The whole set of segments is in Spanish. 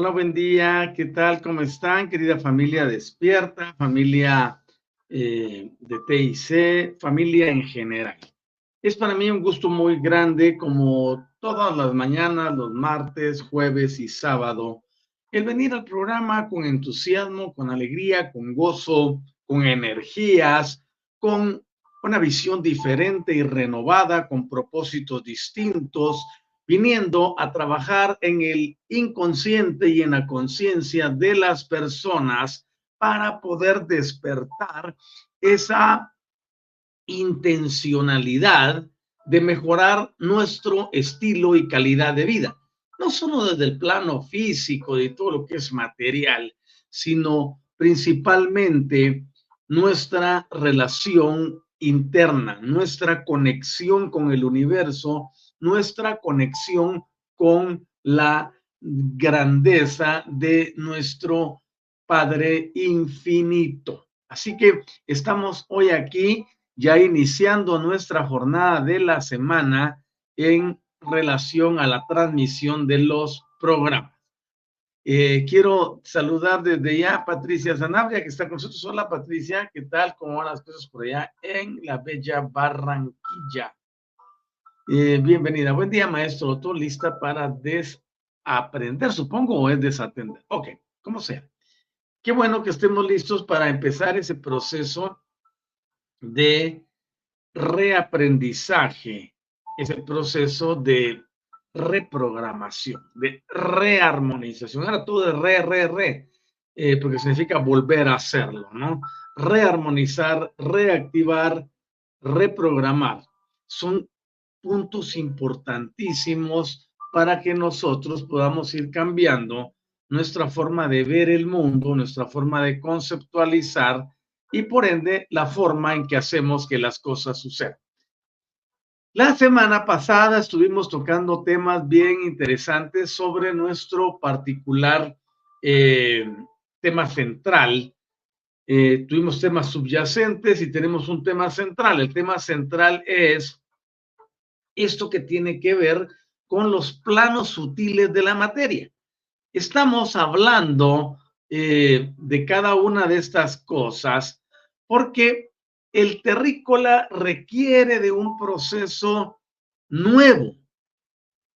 Hola, buen día. ¿Qué tal? ¿Cómo están? Querida familia despierta, familia eh, de TIC, familia en general. Es para mí un gusto muy grande, como todas las mañanas, los martes, jueves y sábado, el venir al programa con entusiasmo, con alegría, con gozo, con energías, con una visión diferente y renovada, con propósitos distintos, viniendo a trabajar en el inconsciente y en la conciencia de las personas para poder despertar esa intencionalidad de mejorar nuestro estilo y calidad de vida. No solo desde el plano físico, de todo lo que es material, sino principalmente nuestra relación interna, nuestra conexión con el universo nuestra conexión con la grandeza de nuestro Padre infinito. Así que estamos hoy aquí ya iniciando nuestra jornada de la semana en relación a la transmisión de los programas. Eh, quiero saludar desde ya a Patricia Zanabria, que está con nosotros. Hola Patricia, ¿qué tal? ¿Cómo van las cosas por allá en la bella Barranquilla? Eh, bienvenida. Buen día, maestro. ¿Tú lista para desaprender, supongo, o es desatender? Ok, como sea. Qué bueno que estemos listos para empezar ese proceso de reaprendizaje, ese proceso de reprogramación, de rearmonización. Ahora todo de re, re, re, eh, porque significa volver a hacerlo, ¿no? Rearmonizar, reactivar, reprogramar. Son puntos importantísimos para que nosotros podamos ir cambiando nuestra forma de ver el mundo, nuestra forma de conceptualizar y por ende la forma en que hacemos que las cosas sucedan. La semana pasada estuvimos tocando temas bien interesantes sobre nuestro particular eh, tema central. Eh, tuvimos temas subyacentes y tenemos un tema central. El tema central es esto que tiene que ver con los planos sutiles de la materia. Estamos hablando eh, de cada una de estas cosas porque el terrícola requiere de un proceso nuevo,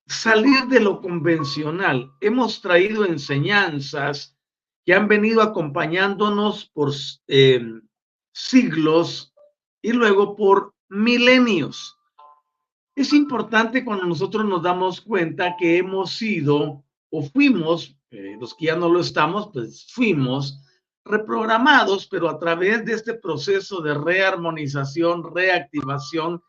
salir de lo convencional. Hemos traído enseñanzas que han venido acompañándonos por eh, siglos y luego por milenios Es importante cuando nosotros nos damos cuenta que hemos sido o fuimos, eh, los que ya no lo estamos, pues fuimos reprogramados, pero a través de este proceso de rearmonización, reactivación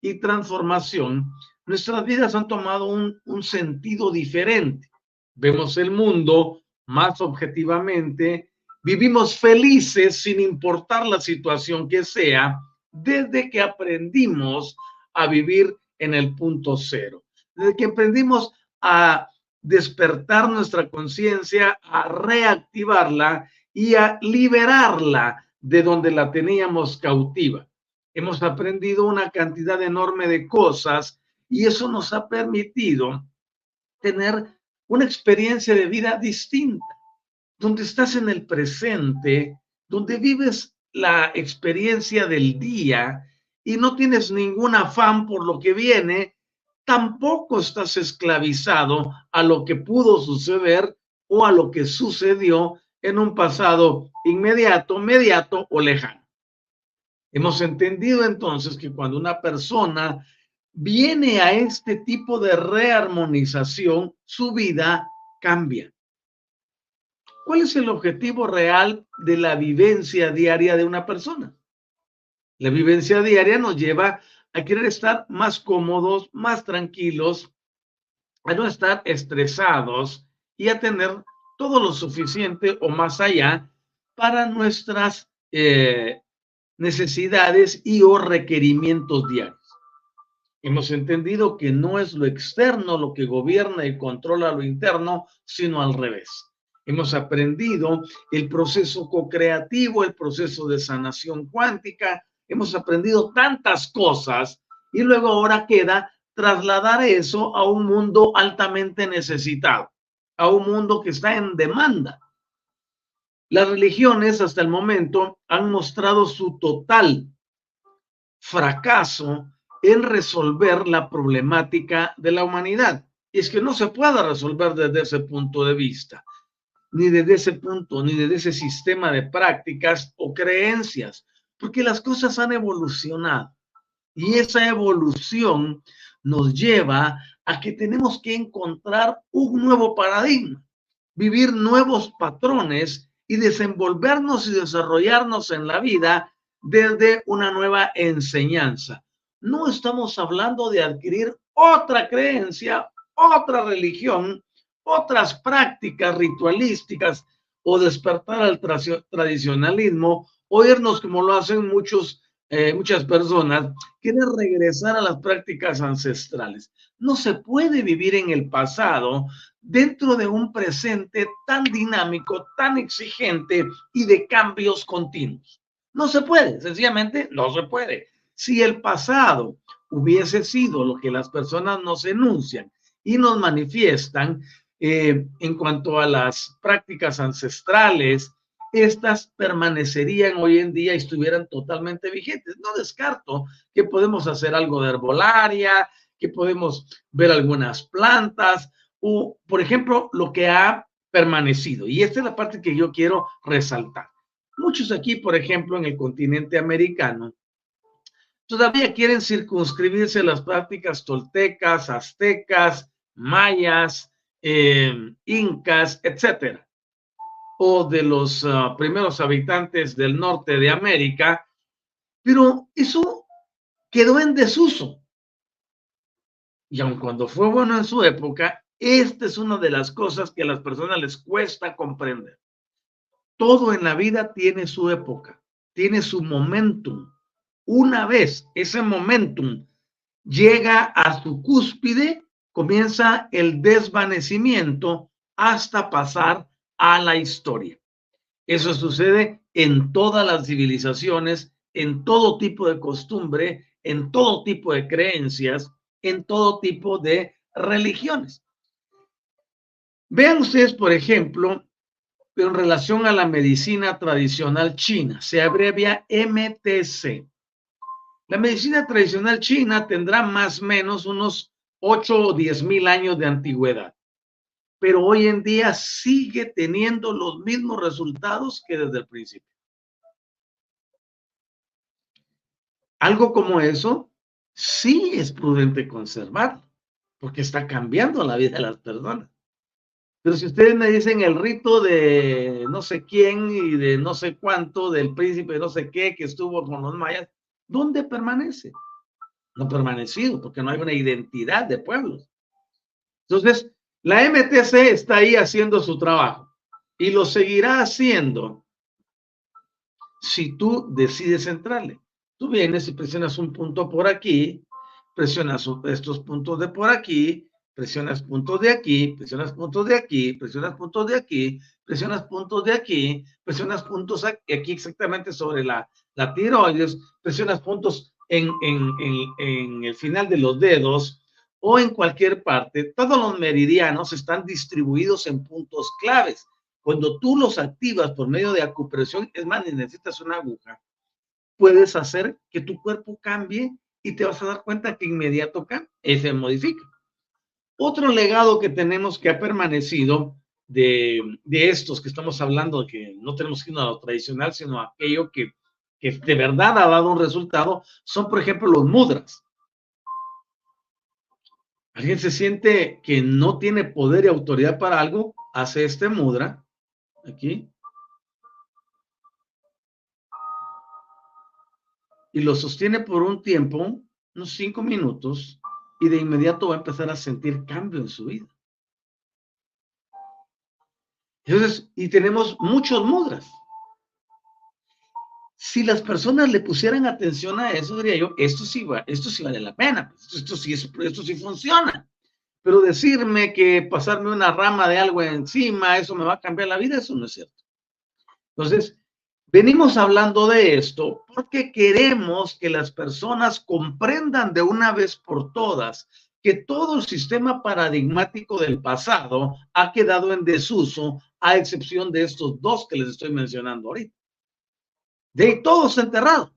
y transformación, nuestras vidas han tomado un, un sentido diferente. Vemos el mundo más objetivamente, vivimos felices sin importar la situación que sea, desde que aprendimos a vivir en el punto cero. Desde que aprendimos a despertar nuestra conciencia, a reactivarla y a liberarla de donde la teníamos cautiva. Hemos aprendido una cantidad enorme de cosas y eso nos ha permitido tener una experiencia de vida distinta, donde estás en el presente, donde vives la experiencia del día y no tienes ningún afán por lo que viene, tampoco estás esclavizado a lo que pudo suceder o a lo que sucedió en un pasado inmediato, mediato o lejano. Hemos entendido entonces que cuando una persona viene a este tipo de rearmonización, su vida cambia. ¿Cuál es el objetivo real de la vivencia diaria de una persona? La vivencia diaria nos lleva a querer estar más cómodos, más tranquilos, a no estar estresados y a tener todo lo suficiente o más allá para nuestras eh, necesidades y o requerimientos diarios. Hemos entendido que no es lo externo lo que gobierna y controla lo interno, sino al revés. Hemos aprendido el proceso co-creativo, el proceso de sanación cuántica, hemos aprendido tantas cosas y luego ahora queda trasladar eso a un mundo altamente necesitado, a un mundo que está en demanda. Las religiones hasta el momento han mostrado su total fracaso en resolver la problemática de la humanidad. Y es que no se puede resolver desde ese punto de vista, ni desde ese punto, ni desde ese sistema de prácticas o creencias porque las cosas han evolucionado y esa evolución nos lleva a que tenemos que encontrar un nuevo paradigma, vivir nuevos patrones y desenvolvernos y desarrollarnos en la vida desde una nueva enseñanza. No estamos hablando de adquirir otra creencia, otra religión, otras prácticas ritualísticas o despertar al tradicionalismo oírnos como lo hacen muchos, eh, muchas personas, quiere regresar a las prácticas ancestrales. No se puede vivir en el pasado dentro de un presente tan dinámico, tan exigente y de cambios continuos. No se puede, sencillamente no se puede. Si el pasado hubiese sido lo que las personas nos enuncian y nos manifiestan eh, en cuanto a las prácticas ancestrales, estas permanecerían hoy en día y estuvieran totalmente vigentes. No descarto que podemos hacer algo de herbolaria, que podemos ver algunas plantas o, por ejemplo, lo que ha permanecido. Y esta es la parte que yo quiero resaltar. Muchos aquí, por ejemplo, en el continente americano, todavía quieren circunscribirse las prácticas toltecas, aztecas, mayas, eh, incas, etcétera o de los ah, primeros habitantes del norte de América, pero eso quedó en desuso. Y aun cuando fue bueno en su época, esta es una de las cosas que a las personas les cuesta comprender. Todo en la vida tiene su época, tiene su momentum. Una vez ese momentum llega a su cúspide, comienza el desvanecimiento hasta pasar a la historia. Eso sucede en todas las civilizaciones, en todo tipo de costumbre, en todo tipo de creencias, en todo tipo de religiones. Vean ustedes, por ejemplo, en relación a la medicina tradicional china, se abrevia MTC. La medicina tradicional china tendrá más o menos unos 8 o 10 mil años de antigüedad pero hoy en día sigue teniendo los mismos resultados que desde el principio. Algo como eso sí es prudente conservarlo, porque está cambiando la vida de las personas. Pero si ustedes me dicen el rito de no sé quién y de no sé cuánto, del príncipe no sé qué que estuvo con los mayas, ¿dónde permanece? No ha permanecido, porque no hay una identidad de pueblos. Entonces, la MTC está ahí haciendo su trabajo y lo seguirá haciendo si tú decides entrarle. Tú vienes y presionas un punto por aquí, presionas estos puntos de por aquí, presionas puntos de aquí, presionas puntos de aquí, presionas puntos de aquí, presionas puntos de aquí, presionas puntos aquí exactamente sobre la, la tiroides, presionas puntos en, en, en, en el final de los dedos o en cualquier parte. Todos los meridianos están distribuidos en puntos claves. Cuando tú los activas por medio de acupresión, es más, necesitas una aguja puedes hacer que tu cuerpo cambie y te vas a dar cuenta que inmediato cambia, se modifica. Otro legado que tenemos que ha permanecido de, de, estos que estamos hablando, que no tenemos que a lo tradicional, sino aquello que, que de verdad ha dado un resultado, son, por ejemplo, los mudras. Alguien se siente que no tiene poder y autoridad para algo, hace este mudra, aquí, y lo sostiene por un tiempo, unos cinco minutos, y de inmediato va a empezar a sentir cambio en su vida. Entonces, y tenemos muchos mudras. Si las personas le pusieran atención a eso, diría yo, esto sí, esto vale la pena, pues, esto, sí esto sí funciona. Pero decirme que pasarme una rama de algo encima, eso me va a cambiar la vida, eso no es cierto. Entonces, Venimos hablando de esto porque queremos que las personas comprendan de una vez por todas que todo el sistema paradigmático del pasado ha quedado en desuso, a excepción de estos dos que les estoy mencionando ahorita. De todos enterrados.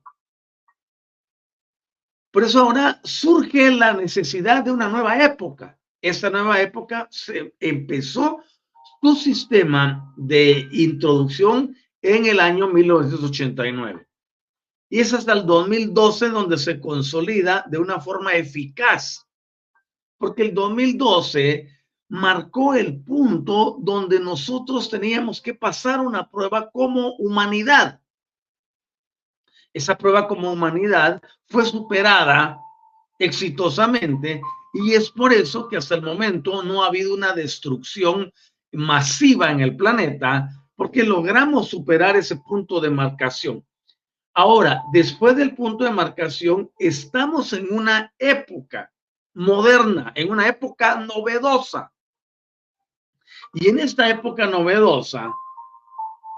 Por eso ahora surge la necesidad de una nueva época. Esta nueva época se empezó su sistema de introducción en el año 1989. Y es hasta el 2012 donde se consolida de una forma eficaz, porque el 2012 marcó el punto donde nosotros teníamos que pasar una prueba como humanidad. Esa prueba como humanidad fue superada exitosamente y es por eso que hasta el momento no ha habido una destrucción masiva en el planeta porque logramos superar ese punto de marcación. Ahora, después del punto de marcación, estamos en una época moderna, en una época novedosa. Y en esta época novedosa,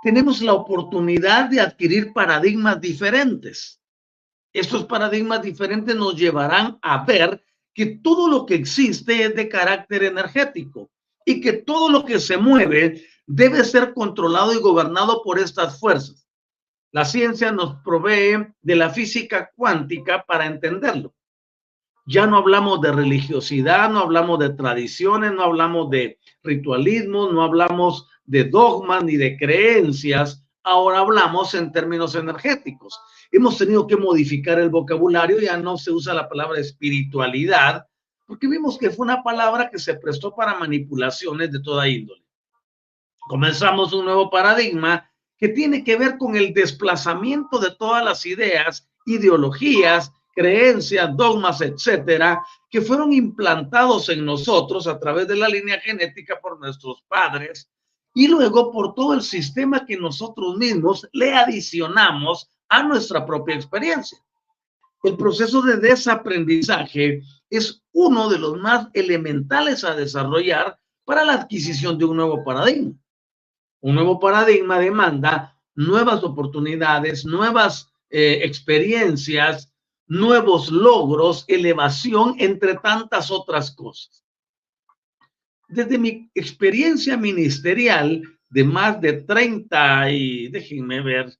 tenemos la oportunidad de adquirir paradigmas diferentes. Estos paradigmas diferentes nos llevarán a ver que todo lo que existe es de carácter energético y que todo lo que se mueve debe ser controlado y gobernado por estas fuerzas. La ciencia nos provee de la física cuántica para entenderlo. Ya no hablamos de religiosidad, no hablamos de tradiciones, no hablamos de ritualismo, no hablamos de dogmas ni de creencias. Ahora hablamos en términos energéticos. Hemos tenido que modificar el vocabulario, ya no se usa la palabra espiritualidad, porque vimos que fue una palabra que se prestó para manipulaciones de toda índole comenzamos un nuevo paradigma que tiene que ver con el desplazamiento de todas las ideas, ideologías, creencias, dogmas, etcétera, que fueron implantados en nosotros a través de la línea genética por nuestros padres y luego por todo el sistema que nosotros mismos le adicionamos a nuestra propia experiencia. El proceso de desaprendizaje es uno de los más elementales a desarrollar para la adquisición de un nuevo paradigma. Un nuevo paradigma demanda nuevas oportunidades, nuevas eh, experiencias, nuevos logros, elevación, entre tantas otras cosas. Desde mi experiencia ministerial de más de 30 y déjenme ver,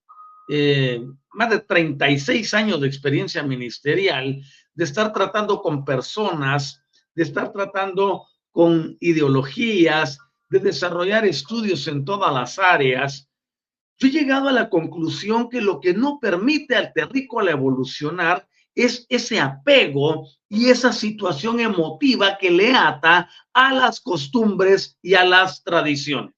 eh, más de 36 años de experiencia ministerial, de estar tratando con personas, de estar tratando con ideologías, de desarrollar estudios en todas las áreas, yo he llegado a la conclusión que lo que no permite al terrícola evolucionar es ese apego y esa situación emotiva que le ata a las costumbres y a las tradiciones.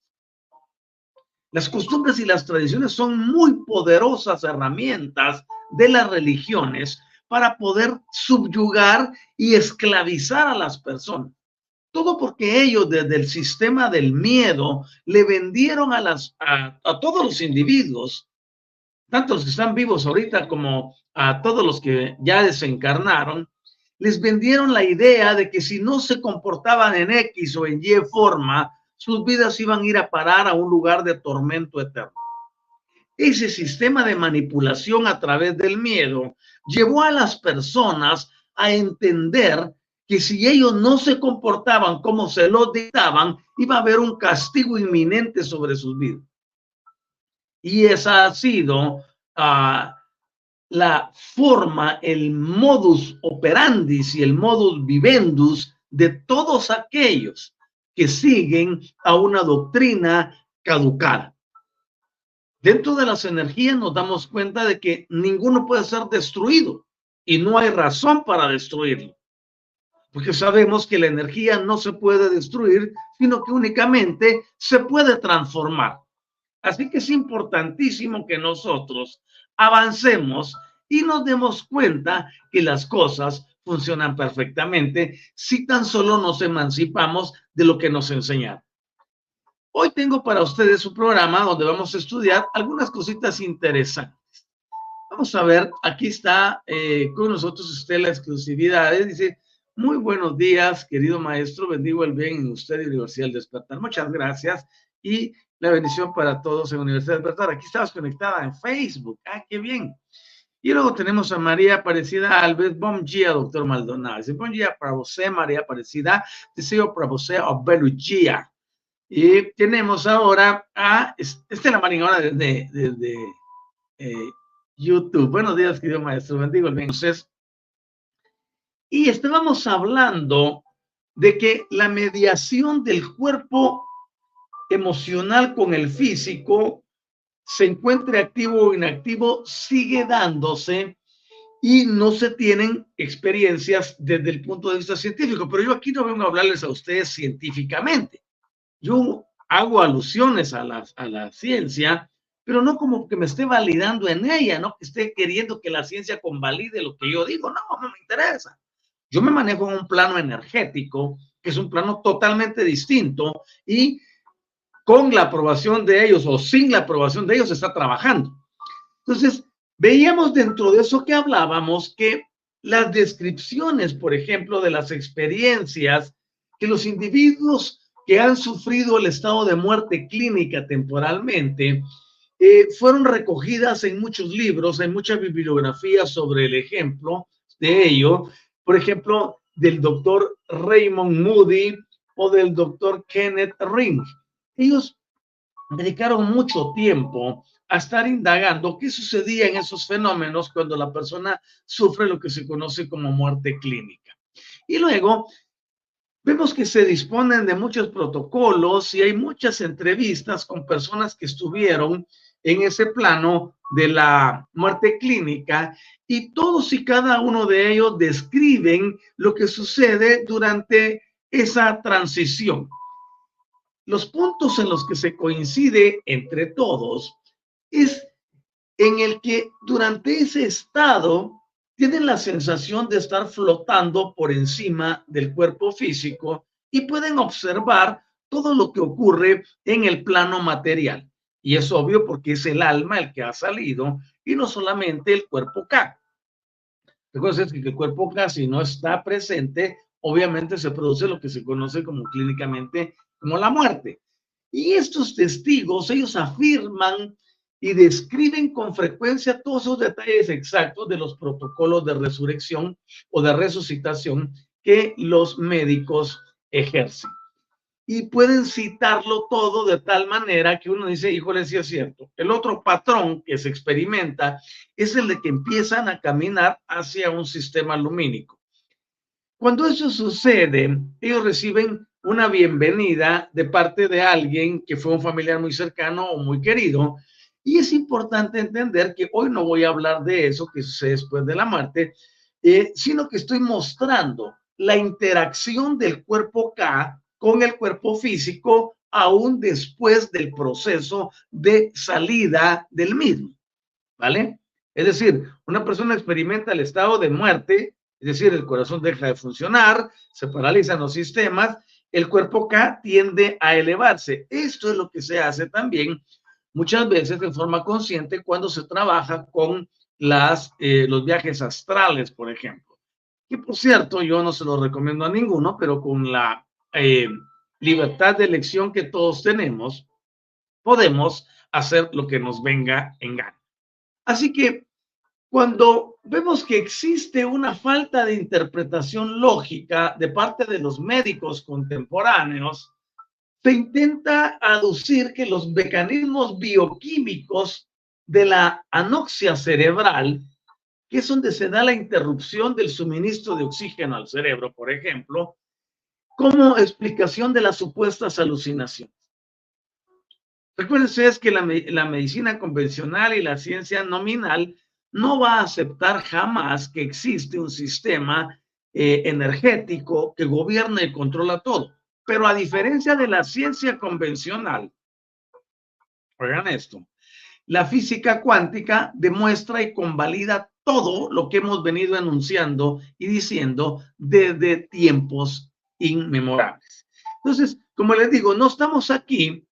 Las costumbres y las tradiciones son muy poderosas herramientas de las religiones para poder subyugar y esclavizar a las personas. Todo porque ellos desde el sistema del miedo le vendieron a, las, a, todos los individuos, tanto que están vivos ahorita como a todos los que ya desencarnaron, les vendieron la idea de que si no se comportaban en X o en Y forma, sus vidas iban a ir a parar a un lugar de tormento eterno. Ese sistema de manipulación a través del miedo llevó a las personas a entender que si ellos no se comportaban como se lo dictaban, iba a haber un castigo inminente sobre sus vidas. Y esa ha sido uh, la forma, el modus operandi y el modus vivendus de todos aquellos que siguen a una doctrina caducada. Dentro de las energías nos damos cuenta de que ninguno puede ser destruido y no hay razón para destruirlo. Porque sabemos que la energía no se puede destruir, sino que únicamente se puede transformar. Así que es importantísimo que nosotros avancemos y nos demos cuenta que las cosas funcionan perfectamente si tan solo nos emancipamos de lo que nos enseñaron. Hoy tengo para ustedes un programa donde vamos a estudiar algunas cositas interesantes. Vamos a ver, aquí está eh, con nosotros usted la exclusividad. Dice, muy buenos días, querido maestro, bendigo el bien en usted y Universidad del Despertar. Muchas gracias y la bendición para todos en Universidad del Despertar. Aquí estabas conectada en Facebook. Ah, qué bien. Y luego tenemos a María Aparecida Alves, bom dia, doctor Maldonado. Dice, bom dia para usted, María Aparecida. Deseo para usted a belo dia. Y tenemos ahora a Estela Maringona desde, desde eh, YouTube. Buenos días, querido maestro. Bendigo el bien. Entonces, y estábamos hablando de que la mediación del cuerpo emocional con el físico se encuentre activo o inactivo, sigue dándose y no se tienen experiencias desde el punto de vista científico. Pero yo aquí no vengo a hablarles a ustedes científicamente. Yo hago alusiones a la, a la ciencia, pero no como que me esté validando en ella, no que esté queriendo que la ciencia convalide lo que yo digo. No, no me interesa. Yo me manejo en un plano energético, que es un plano totalmente distinto y con la aprobación de ellos o sin la aprobación de ellos está trabajando. Entonces, veíamos dentro de eso que hablábamos que las descripciones, por ejemplo, de las experiencias que los individuos que han sufrido el estado de muerte clínica temporalmente, eh, fueron recogidas en muchos libros, en mucha bibliografía sobre el ejemplo de ello, por ejemplo, del doctor Raymond Moody o del doctor Kenneth Ring ellos dedicaron mucho tiempo a estar indagando qué sucedía en esos fenómenos cuando la persona sufre lo que se conoce como muerte clínica. Y luego vemos que se disponen de muchos protocolos y hay muchas entrevistas con personas que estuvieron en ese plano de la muerte clínica y todos y cada uno de ellos describen lo que sucede durante esa transición los puntos en los que se coincide entre todos es en el que durante ese estado tienen la sensación de estar flotando por encima del cuerpo físico y pueden observar todo lo que ocurre en el plano material. Y es obvio porque es el alma el que ha salido y no solamente el cuerpo K. Recuerden que el cuerpo K, si no está presente, obviamente se produce lo que se conoce como clínicamente como la muerte. Y estos testigos, ellos afirman y describen con frecuencia todos esos detalles exactos de los protocolos de resurrección o de resucitación que los médicos ejercen. Y pueden citarlo todo de tal manera que uno dice, híjole, sí es cierto. El otro patrón que se experimenta es el de que empiezan a caminar hacia un sistema lumínico. Cuando eso sucede, ellos reciben una bienvenida de parte de alguien que fue un familiar muy cercano o muy querido. Y es importante entender que hoy no voy a hablar de eso que sucede después de la muerte, eh, sino que estoy mostrando la interacción del cuerpo K con el cuerpo físico aún después del proceso de salida del mismo, ¿vale? Es decir, una persona experimenta el estado de muerte, es decir, el corazón deja de funcionar, se paralizan los sistemas, el cuerpo K tiende a elevarse. Esto es lo que se hace también muchas veces de forma consciente cuando se trabaja con las, eh, los viajes astrales, por ejemplo. Que por cierto, yo no se lo recomiendo a ninguno, pero con la eh, libertad de elección que todos tenemos, podemos hacer lo que nos venga en gana. Así que cuando vemos que existe una falta de interpretación lógica de parte de los médicos contemporáneos, se intenta aducir que los mecanismos bioquímicos de la anoxia cerebral, que es donde se da la interrupción del suministro de oxígeno al cerebro, por ejemplo, como explicación de las supuestas alucinaciones. Recuérdense es que la, la, medicina convencional y la ciencia nominal no va a aceptar jamás que existe un sistema eh, energético que gobierna y controla todo. Pero a diferencia de la ciencia convencional, oigan esto, la física cuántica demuestra y convalida todo lo que hemos venido anunciando y diciendo desde tiempos inmemorables. Entonces, como les digo, no estamos aquí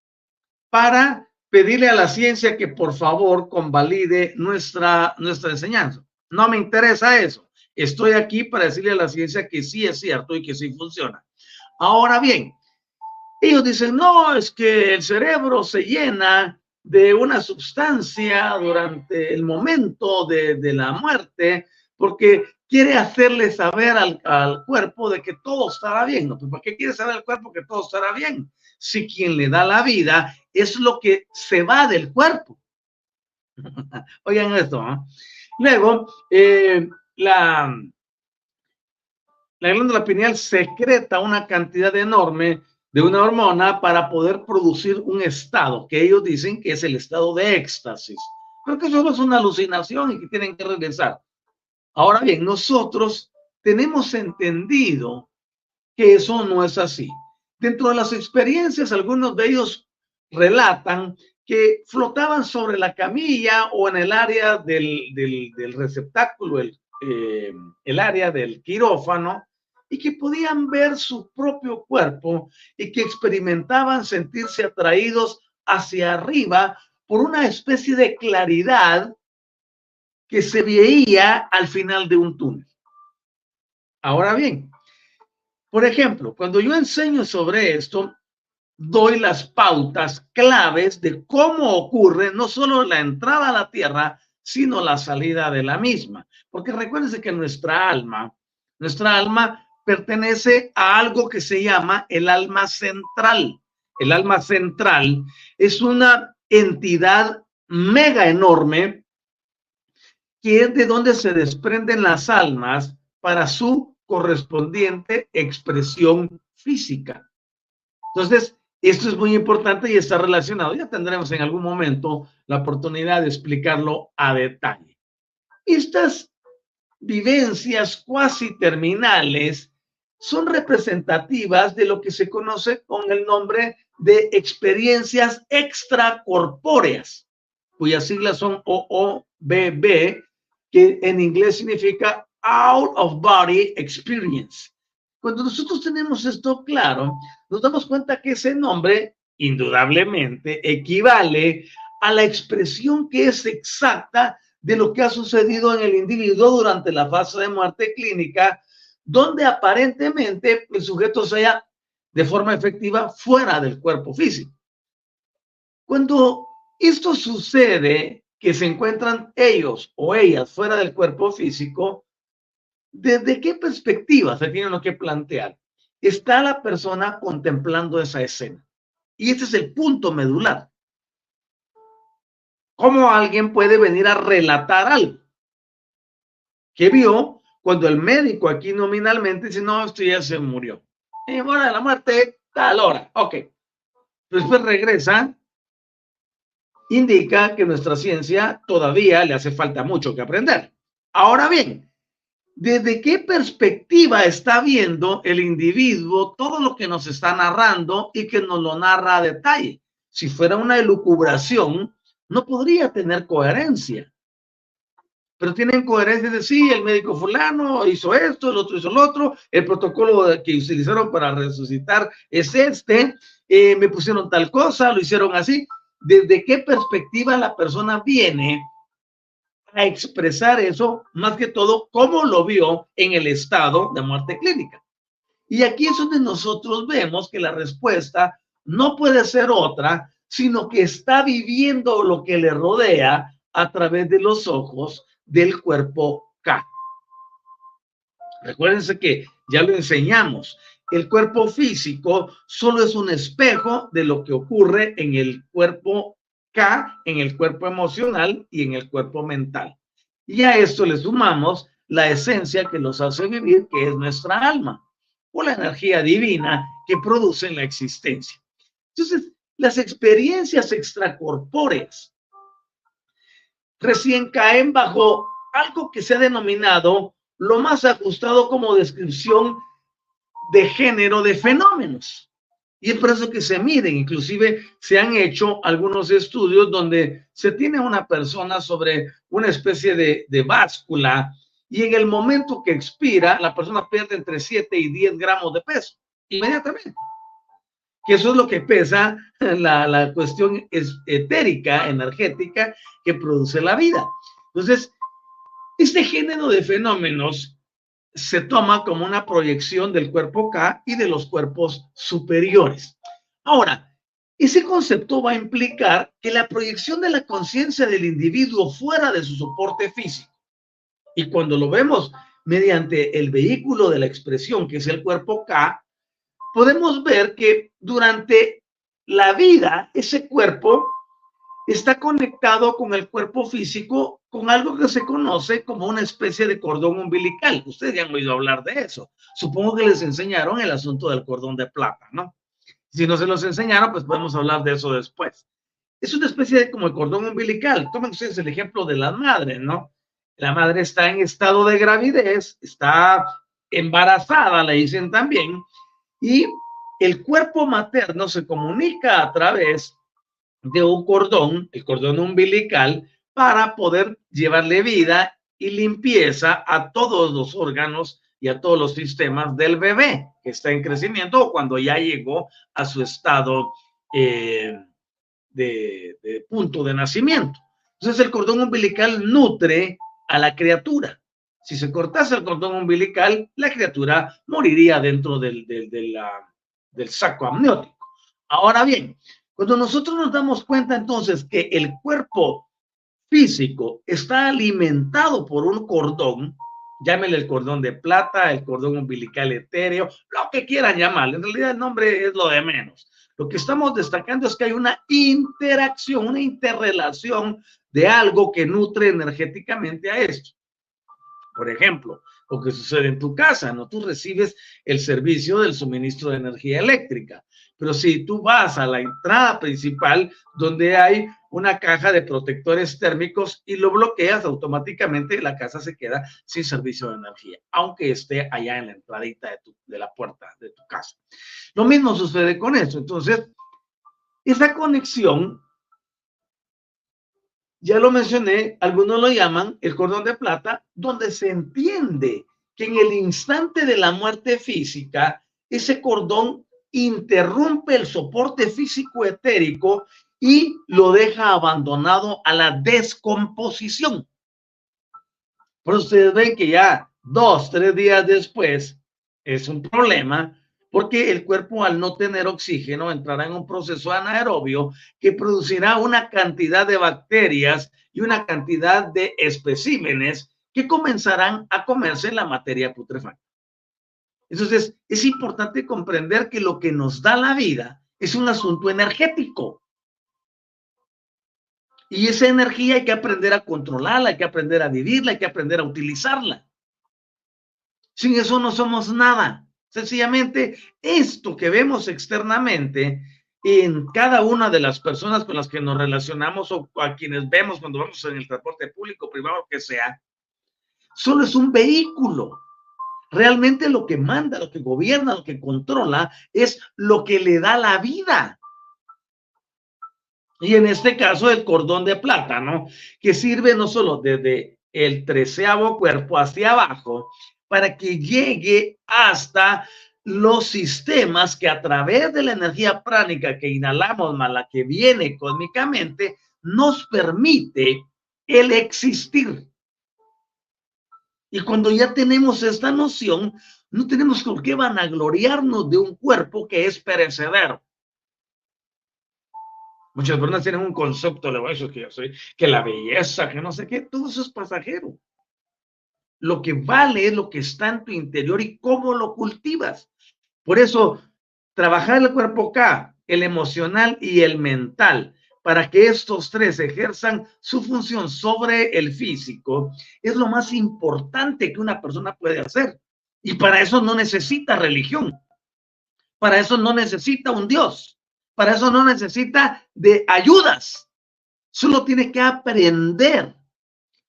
para pedirle a la ciencia que por favor convalide nuestra, nuestra enseñanza. No me interesa eso. Estoy aquí para decirle a la ciencia que sí es cierto y que sí funciona. Ahora bien, ellos dicen, no, es que el cerebro se llena de una sustancia durante el momento de, la muerte, porque quiere hacerle saber al, al, cuerpo de que todo estará bien. ¿no? Pues, ¿Por qué quiere saber al cuerpo que todo estará bien? Si quien le da la vida es lo que se va del cuerpo. Oigan esto. ¿eh? Luego, la, la glándula pineal secreta una cantidad enorme de una hormona para poder producir un estado que ellos dicen que es el estado de éxtasis, pero que solo es una alucinación y que tienen que regresar. Ahora bien, nosotros tenemos entendido que eso no es así. Dentro de las experiencias, algunos de ellos relatan que flotaban sobre la camilla o en el área del, receptáculo, eh, el área del quirófano, y que podían ver su propio cuerpo y que experimentaban sentirse atraídos hacia arriba por una especie de claridad que se veía al final de un túnel. Ahora bien, por ejemplo, cuando yo enseño sobre esto, doy las pautas claves de cómo ocurre no solo la entrada a la tierra, sino la salida de la misma. Porque recuérdense que nuestra alma, nuestra alma pertenece a algo que se llama el alma central. El alma central es una entidad mega enorme que es de donde se desprenden las almas para su correspondiente expresión física. Entonces, esto es muy importante y está relacionado. Ya tendremos en algún momento la oportunidad de explicarlo a detalle. Estas vivencias cuasi terminales son representativas de lo que se conoce con el nombre de experiencias extracorpóreas, cuyas siglas son OOBB, que en inglés significa Out of Body Experience. Cuando nosotros tenemos esto claro, nos damos cuenta que ese nombre indudablemente equivale a la expresión que es exacta de lo que ha sucedido en el individuo durante la fase de muerte clínica donde aparentemente el sujeto sea de forma efectiva fuera del cuerpo físico. Cuando esto sucede, que se encuentran ellos o ellas fuera del cuerpo físico, ¿desde qué perspectiva se tiene que plantear? Está la persona contemplando esa escena. Y este es el punto medular. ¿Cómo alguien puede venir a relatar algo que vio cuando el médico aquí nominalmente dice, no, esto ya se murió. Y hora de la muerte, tal hora. Ok. Después regresa, indica que nuestra ciencia todavía le hace falta mucho que aprender. Ahora bien, desde qué perspectiva está viendo el individuo todo lo que nos está narrando y que nos lo narra a detalle. Si fuera una elucubración, no podría tener coherencia. Pero tienen coherencia de sí, el médico fulano hizo esto, el otro hizo lo otro, el protocolo que utilizaron para resucitar es este, eh, me pusieron tal cosa, lo hicieron así. ¿Desde qué perspectiva la persona viene a expresar eso, más que todo, cómo lo vio en el estado de muerte clínica. Y aquí es donde nosotros vemos que la respuesta no puede ser otra, sino que está viviendo lo que le rodea a través de los ojos del cuerpo K. Recuérdense que ya lo enseñamos. El cuerpo físico solo es un espejo de lo que ocurre en el cuerpo K en el cuerpo emocional y en el cuerpo mental. Y a esto le sumamos la esencia que nos hace vivir, que es nuestra alma, o la energía divina que produce la existencia. Entonces, las experiencias extracorpóreas recién caen bajo algo que se ha denominado lo más ajustado como descripción de género de fenómenos. Y es por eso que se miden, inclusive se han hecho algunos estudios donde se tiene una persona sobre una especie de, de báscula y en el momento que expira, la persona pierde entre 7 y 10 gramos de peso, inmediatamente. Que eso es lo que pesa la, la cuestión etérica, energética, que produce la vida. Entonces, este género de fenómenos se toma como una proyección del cuerpo K y de los cuerpos superiores. Ahora, ese concepto va a implicar que la proyección de la conciencia del individuo fuera de su soporte físico, y cuando lo vemos mediante el vehículo de la expresión, que es el cuerpo K, podemos ver que durante la vida ese cuerpo está conectado con el cuerpo físico con algo que se conoce como una especie de cordón umbilical. Ustedes ya han oído hablar de eso. Supongo que les enseñaron el asunto del cordón de plata, ¿no? Si no se los enseñaron, pues podemos hablar de eso después. Es una especie de como el cordón umbilical. Tomen ustedes el ejemplo de la madre, ¿no? La madre está en estado de gravidez, está embarazada, le dicen también, y el cuerpo materno se comunica a través de un cordón, el cordón umbilical, para poder llevarle vida y limpieza a todos los órganos y a todos los sistemas del bebé que está en crecimiento o cuando ya llegó a su estado eh, de, punto de nacimiento. Entonces el cordón umbilical nutre a la criatura. Si se cortase el cordón umbilical, la criatura moriría dentro del, del saco amniótico. Ahora bien, cuando nosotros nos damos cuenta entonces que el cuerpo físico está alimentado por un cordón, llámele el cordón de plata, el cordón umbilical etéreo, lo que quieran llamarle, en realidad el nombre es lo de menos. Lo que estamos destacando es que hay una interacción, una interrelación de algo que nutre energéticamente a esto. Por ejemplo, lo que sucede en tu casa, ¿no? Tú recibes el servicio del suministro de energía eléctrica. Pero si tú vas a la entrada principal donde hay una caja de protectores térmicos y lo bloqueas, automáticamente la casa se queda sin servicio de energía, aunque esté allá en la entradita de, de la puerta de tu casa. Lo mismo sucede con eso. Entonces, esa conexión, ya lo mencioné, algunos lo llaman el cordón de plata, donde se entiende que en el instante de la muerte física, ese cordón interrumpe el soporte físico etérico y lo deja abandonado a la descomposición. Pero ustedes ven que ya dos, tres días después es un problema porque el cuerpo al no tener oxígeno entrará en un proceso anaerobio que producirá una cantidad de bacterias y una cantidad de especímenes que comenzarán a comerse la materia putrefacta. Entonces, es importante comprender que lo que nos da la vida es un asunto energético. Y esa energía hay que aprender a controlarla, hay que aprender a vivirla, hay que aprender a utilizarla. Sin eso no somos nada. Sencillamente, esto que vemos externamente en cada una de las personas con las que nos relacionamos o a quienes vemos cuando vamos en el transporte público, privado, que sea, solo es un vehículo. Realmente lo que manda, lo que gobierna, lo que controla es lo que le da la vida. Y en este caso el cordón de plata, ¿no? Que sirve no solo desde el treceavo cuerpo hacia abajo, para que llegue hasta los sistemas que a través de la energía pránica que inhalamos más la que viene cósmicamente, nos permite el existir. Y cuando ya tenemos esta noción, no tenemos por qué vanagloriarnos de un cuerpo que es perecedero. Muchas personas tienen un concepto de eso que yo soy, que la belleza, que no sé qué, todo eso es pasajero. Lo que vale es lo que está en tu interior y cómo lo cultivas. Por eso, trabajar el cuerpo K, el emocional y el mental, para que estos tres ejerzan su función sobre el físico, es lo más importante que una persona puede hacer. Y para eso no necesita religión. Para eso no necesita un Dios. Para eso no necesita de ayudas. Solo tiene que aprender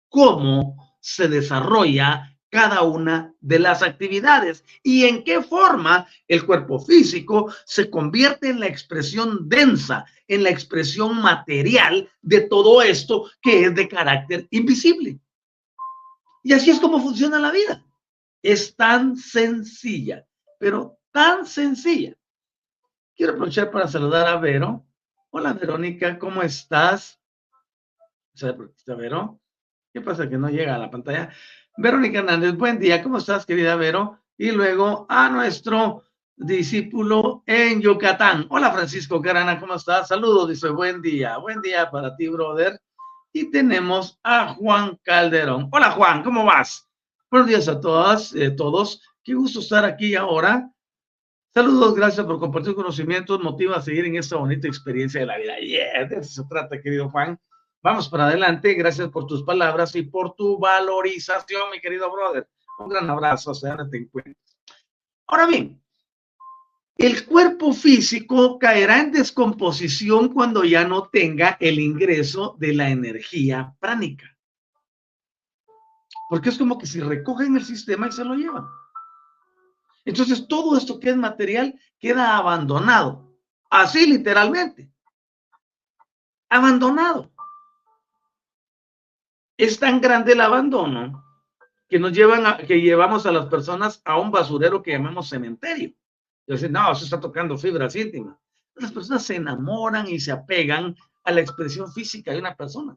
cómo se desarrolla cada una de las actividades y en qué forma el cuerpo físico se convierte en la expresión densa, en la expresión material de todo esto que es de carácter invisible. Y así es como funciona la vida. Es tan sencilla, pero tan sencilla. Quiero aprovechar para saludar a Vero. Hola Verónica, ¿cómo estás? ¿Sabes por qué está Vero? ¿Qué pasa que no llega a la pantalla? Verónica Hernández, buen día, ¿cómo estás, querida Vero? Y luego a nuestro discípulo en Yucatán. Hola Francisco Carana, ¿cómo estás? Saludos, dice, buen día, buen día para ti, brother. Y tenemos a Juan Calderón. Hola Juan, ¿cómo vas? Buenos días a todas, eh, todos. Qué gusto estar aquí ahora Saludos, gracias por compartir conocimientos, motiva a seguir en esta bonita experiencia de la vida. Yeah, de eso se trata, querido Juan. Vamos para adelante, gracias por tus palabras y por tu valorización, mi querido brother. Un gran abrazo, donde te encuentres. Ahora bien, el cuerpo físico caerá en descomposición cuando ya no tenga el ingreso de la energía pránica. Porque es como que si recogen el sistema y se lo llevan. Entonces todo esto que es material queda abandonado, así literalmente, abandonado. Es tan grande el abandono que nos llevan a, que llevamos a las personas a un basurero que llamamos cementerio. Y dicen, no, eso está tocando fibras íntimas. Las personas se enamoran y se apegan a la expresión física de una persona.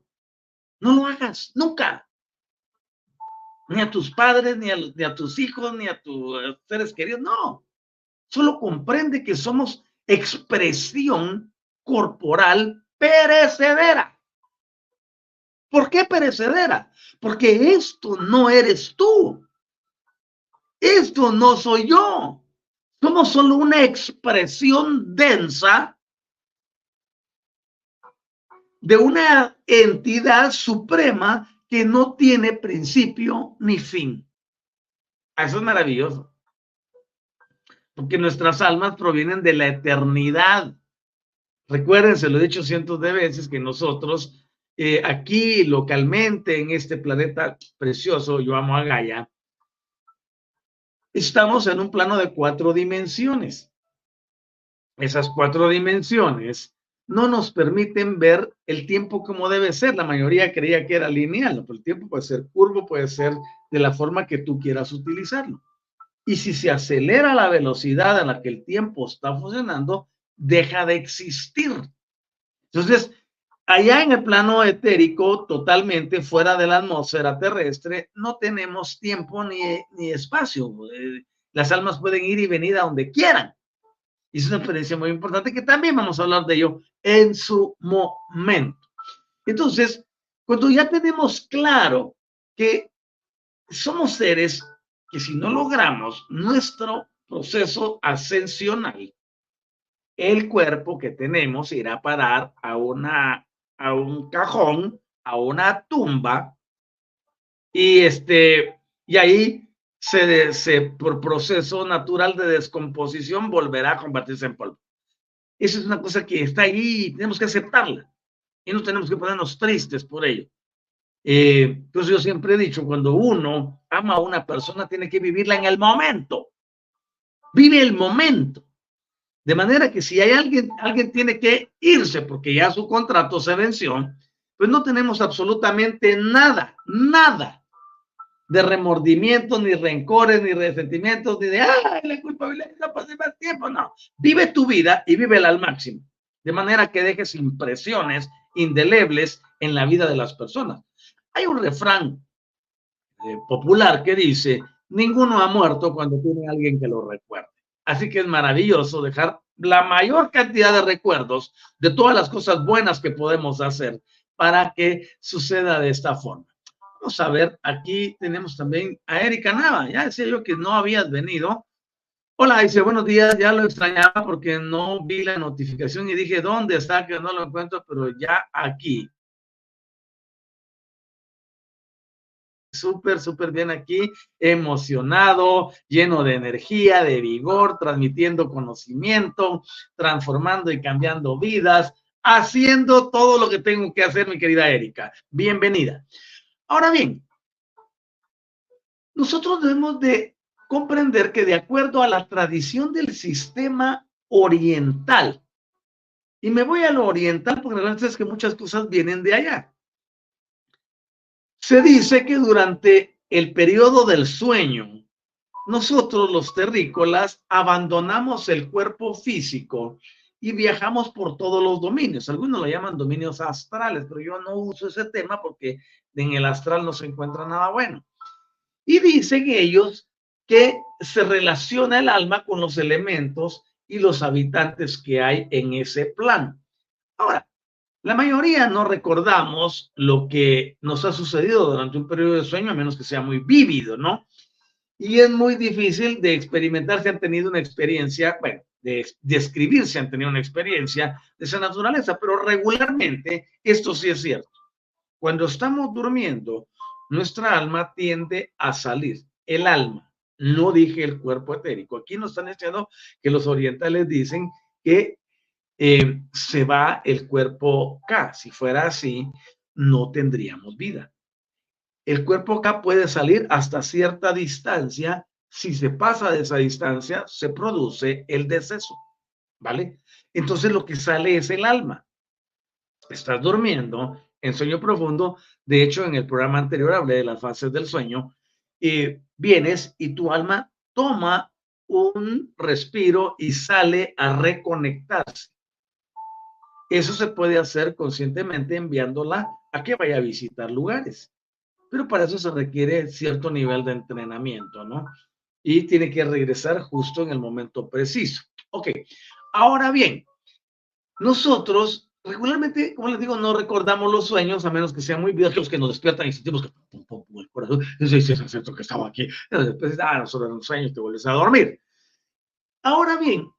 No lo hagas, nunca ni a tus padres, ni a, tus hijos, ni a tus seres queridos, no. Solo comprende que somos expresión corporal perecedera. ¿Por qué perecedera? Porque esto no eres tú. Esto no soy yo. Somos solo una expresión densa de una entidad suprema que no tiene principio ni fin. Eso es maravilloso. Porque nuestras almas provienen de la eternidad. Recuerden, se lo he dicho cientos de veces, que nosotros eh, aquí localmente en este planeta precioso, yo amo a Gaia, estamos en un plano de cuatro dimensiones. Esas cuatro dimensiones no nos permiten ver el tiempo como debe ser. La mayoría creía que era lineal, pero el tiempo puede ser curvo, puede ser de la forma que tú quieras utilizarlo. Y si se acelera la velocidad a la que el tiempo está funcionando, deja de existir. Entonces, allá en el plano etérico, totalmente fuera de la atmósfera terrestre, no tenemos tiempo ni, ni espacio. Eh, las almas pueden ir y venir a donde quieran. Y es una experiencia muy importante que también vamos a hablar de ello en su momento. Entonces, cuando ya tenemos claro que somos seres que si no logramos nuestro proceso ascensional, el cuerpo que tenemos irá a parar a, una, a un cajón, a una tumba, y, este, y ahí se, se, por proceso natural de descomposición volverá a convertirse en polvo. Esa es una cosa que está ahí y tenemos que aceptarla. Y no tenemos que ponernos tristes por ello. Eh, entonces yo siempre he dicho, cuando uno ama a una persona, tiene que vivirla en el momento. Vive el momento. De manera que si hay alguien, alguien tiene que irse porque ya su contrato se venció, pues no tenemos absolutamente nada, nada de remordimientos, ni rencores, ni resentimientos, ni de, ay, la culpabilidad, no pasa más tiempo, no. Vive tu vida y vívela al máximo, de manera que dejes impresiones indelebles en la vida de las personas. Hay un refrán eh, popular que dice, ninguno ha muerto cuando tiene alguien que lo recuerde. Así que es maravilloso dejar la mayor cantidad de recuerdos de todas las cosas buenas que podemos hacer para que suceda de esta forma. Vamos a ver, aquí tenemos también a Erika Nava. Ya decía yo que no habías venido. Hola, dice, buenos días, ya lo extrañaba porque no vi la notificación y dije, ¿dónde está? Que no lo encuentro, pero ya aquí. Súper, súper bien aquí, emocionado, lleno de energía, de vigor, transmitiendo conocimiento, transformando y cambiando vidas, haciendo todo lo que tengo que hacer, mi querida Erika. Bienvenida. Ahora bien, nosotros debemos de comprender que de acuerdo a la tradición del sistema oriental, y me voy a lo oriental porque la verdad es que muchas cosas vienen de allá. Se dice que durante el periodo del sueño, nosotros los terrícolas abandonamos el cuerpo físico y viajamos por todos los dominios. Algunos lo llaman dominios astrales, pero yo no uso ese tema porque en el astral no se encuentra nada bueno. Y dicen ellos que se relaciona el alma con los elementos y los habitantes que hay en ese plan. Ahora, la mayoría no recordamos lo que nos ha sucedido durante un periodo de sueño, a menos que sea muy vívido, ¿no? Y es muy difícil de experimentar si han tenido una experiencia, bueno, de describir si han tenido una experiencia de esa naturaleza, pero regularmente esto sí es cierto. Cuando estamos durmiendo, nuestra alma tiende a salir. El alma, no dije el cuerpo etérico. Aquí nos están diciendo que los orientales dicen que eh, se va el cuerpo K. Si fuera así, no tendríamos vida. El cuerpo K puede salir hasta cierta distancia. Si se pasa de esa distancia, se produce el deceso. ¿Vale? Entonces lo que sale es el alma. Estás durmiendo en sueño profundo. De hecho, en el programa anterior hablé de las fases del sueño. y vienes y tu alma toma un respiro y sale a reconectarse. Eso se puede hacer conscientemente enviándola a que vaya a visitar lugares. Pero para eso se requiere cierto nivel de entrenamiento, ¿no? Y tiene que regresar justo en el momento preciso. Ok, ahora bien, nosotros regularmente, como les digo, no recordamos los sueños, a menos que sean muy viejos que nos despiertan y sentimos que pum, pum, pum, el corazón, sí, es cierto que estaba aquí, después, ah, solo un sueño, te vuelves a dormir. Ahora bien,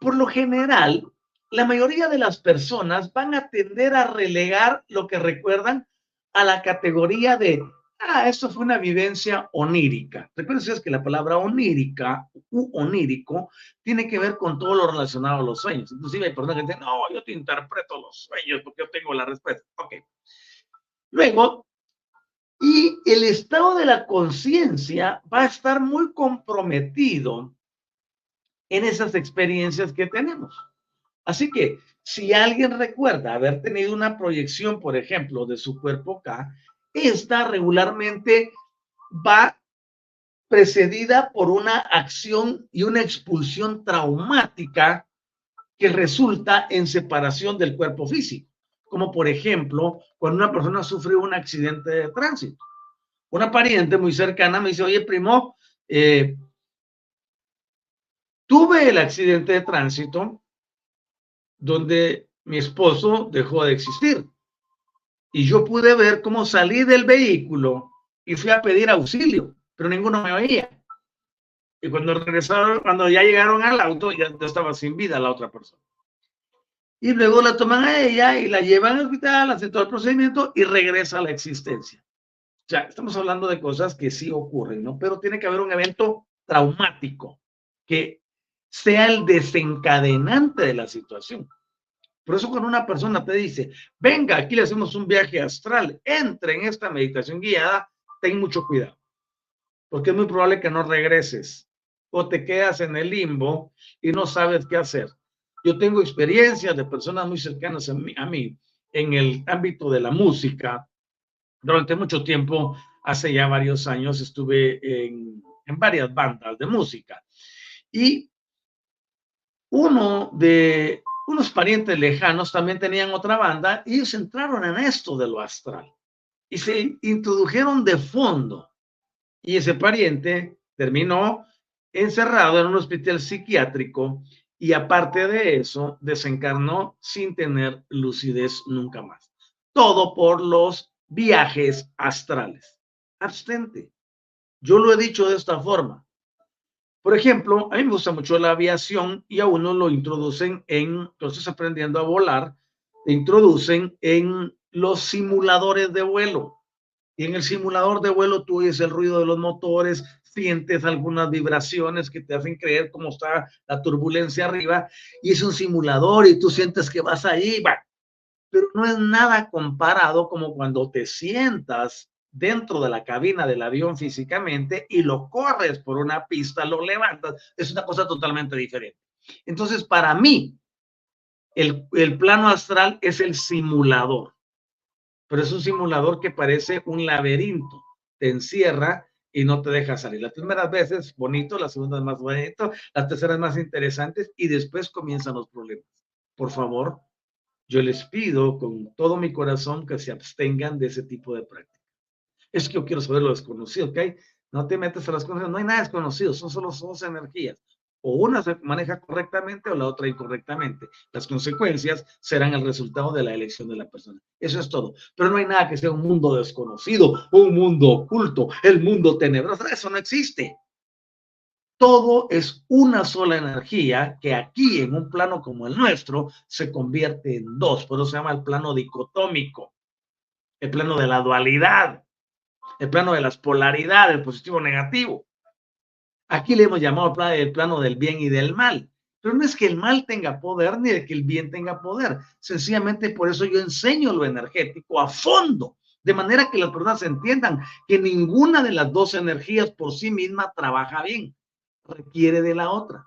por lo general, la mayoría de las personas van a tender a relegar lo que recuerdan a la categoría de, ah, esto fue una vivencia onírica. Recuerden que la palabra onírica u onírico tiene que ver con todo lo relacionado a los sueños. Inclusive hay personas que dicen, no, yo te interpreto los sueños porque yo tengo la respuesta. Ok. Luego, y el estado de la conciencia va a estar muy comprometido en esas experiencias que tenemos. Así que si alguien recuerda haber tenido una proyección, por ejemplo, de su cuerpo K, esta regularmente va precedida por una acción y una expulsión traumática que resulta en separación del cuerpo físico, como por ejemplo cuando una persona sufre un accidente de tránsito. Una pariente muy cercana me dice, oye, primo, eh, tuve el accidente de tránsito donde mi esposo dejó de existir. Y yo pude ver cómo salí del vehículo y fui a pedir auxilio, pero ninguno me oía. Y cuando regresaron, cuando ya llegaron al auto, ya estaba sin vida la otra persona. Y luego la toman a ella y la llevan al hospital, hace todo el procedimiento y regresa a la existencia. O sea, estamos hablando de cosas que sí ocurren, ¿no? Pero tiene que haber un evento traumático que sea el desencadenante de la situación. Por eso cuando una persona te dice, venga, aquí le hacemos un viaje astral, entre en esta meditación guiada, ten mucho cuidado, porque es muy probable que no regreses o te quedas en el limbo y no sabes qué hacer. Yo tengo experiencias de personas muy cercanas a mí, en el ámbito de la música. Durante mucho tiempo, hace ya varios años, estuve en, en varias bandas de música. Y uno de unos parientes lejanos también tenían otra banda y ellos entraron en esto de lo astral y se introdujeron de fondo. Y ese pariente terminó encerrado en un hospital psiquiátrico y aparte de eso, desencarnó sin tener lucidez nunca más. Todo por los viajes astrales. Abstente. Yo lo he dicho de esta forma. Por ejemplo, a mí me gusta mucho la aviación y a uno lo introducen en, entonces aprendiendo a volar, te introducen en los simuladores de vuelo. Y en el simulador de vuelo tú oyes el ruido de los motores, sientes algunas vibraciones que te hacen creer cómo está la turbulencia arriba y es un simulador y tú sientes que vas ahí, pero no es nada comparado como cuando te sientas dentro de la cabina del avión físicamente y lo corres por una pista, lo levantas, es una cosa totalmente diferente. Entonces, para mí, el, el plano astral es el simulador, pero es un simulador que parece un laberinto, te encierra y no te deja salir. Las primeras veces bonito, las segundas más bonito, las terceras más interesantes y después comienzan los problemas. Por favor, yo les pido con todo mi corazón que se abstengan de ese tipo de prácticas. Es que yo quiero saber lo desconocido, ¿ok? No te metes a las cosas, no hay nada desconocido, son solo dos energías o una se maneja correctamente o la otra incorrectamente. Las consecuencias serán el resultado de la elección de la persona. Eso es todo. Pero no hay nada que sea un mundo desconocido, un mundo oculto, el mundo tenebroso. Eso no existe. Todo es una sola energía que aquí en un plano como el nuestro se convierte en dos. Por eso se llama el plano dicotómico, el plano de la dualidad, el plano de las polaridades, positivo-negativo. Aquí le hemos llamado el plano del bien y del mal. Pero no es que el mal tenga poder ni de que el bien tenga poder. Sencillamente por eso yo enseño lo energético a fondo, de manera que las personas entiendan que ninguna de las dos energías por sí misma trabaja bien, requiere de la otra.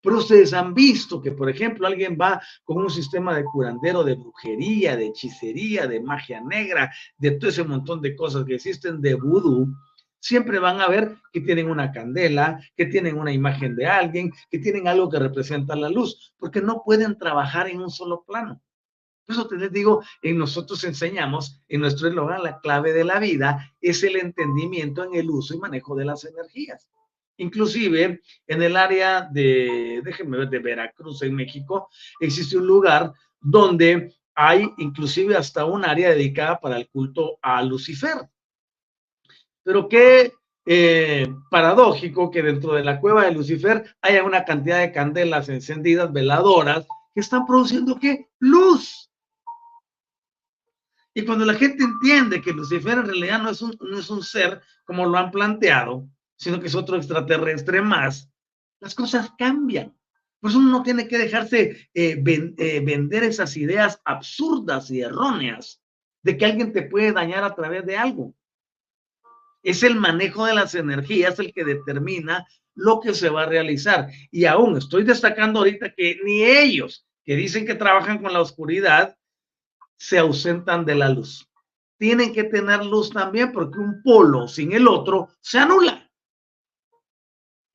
Pero ustedes han visto que, por ejemplo, alguien va con un sistema de curandero, de brujería, de hechicería, de magia negra, de todo ese montón de cosas que existen de vudú, siempre van a ver que tienen una candela, que tienen una imagen de alguien, que tienen algo que representa la luz, porque no pueden trabajar en un solo plano. Por eso te les digo, en nosotros enseñamos, en nuestro eslogan, la clave de la vida es el entendimiento en el uso y manejo de las energías. Inclusive en el área de, déjenme ver, de Veracruz, en México, existe un lugar donde hay inclusive hasta un área dedicada para el culto a Lucifer. Pero qué eh, paradójico que dentro de la cueva de Lucifer haya una cantidad de candelas encendidas, veladoras, que están produciendo qué? Luz. Y cuando la gente entiende que Lucifer en realidad no es un, no es un ser como lo han planteado, sino que es otro extraterrestre más, las cosas cambian. Por eso uno no tiene que dejarse eh, eh, vender esas ideas absurdas y erróneas de que alguien te puede dañar a través de algo. Es el manejo de las energías el que determina lo que se va a realizar. Y aún estoy destacando ahorita que ni ellos, que dicen que trabajan con la oscuridad, se ausentan de la luz. Tienen que tener luz también porque un polo sin el otro se anula.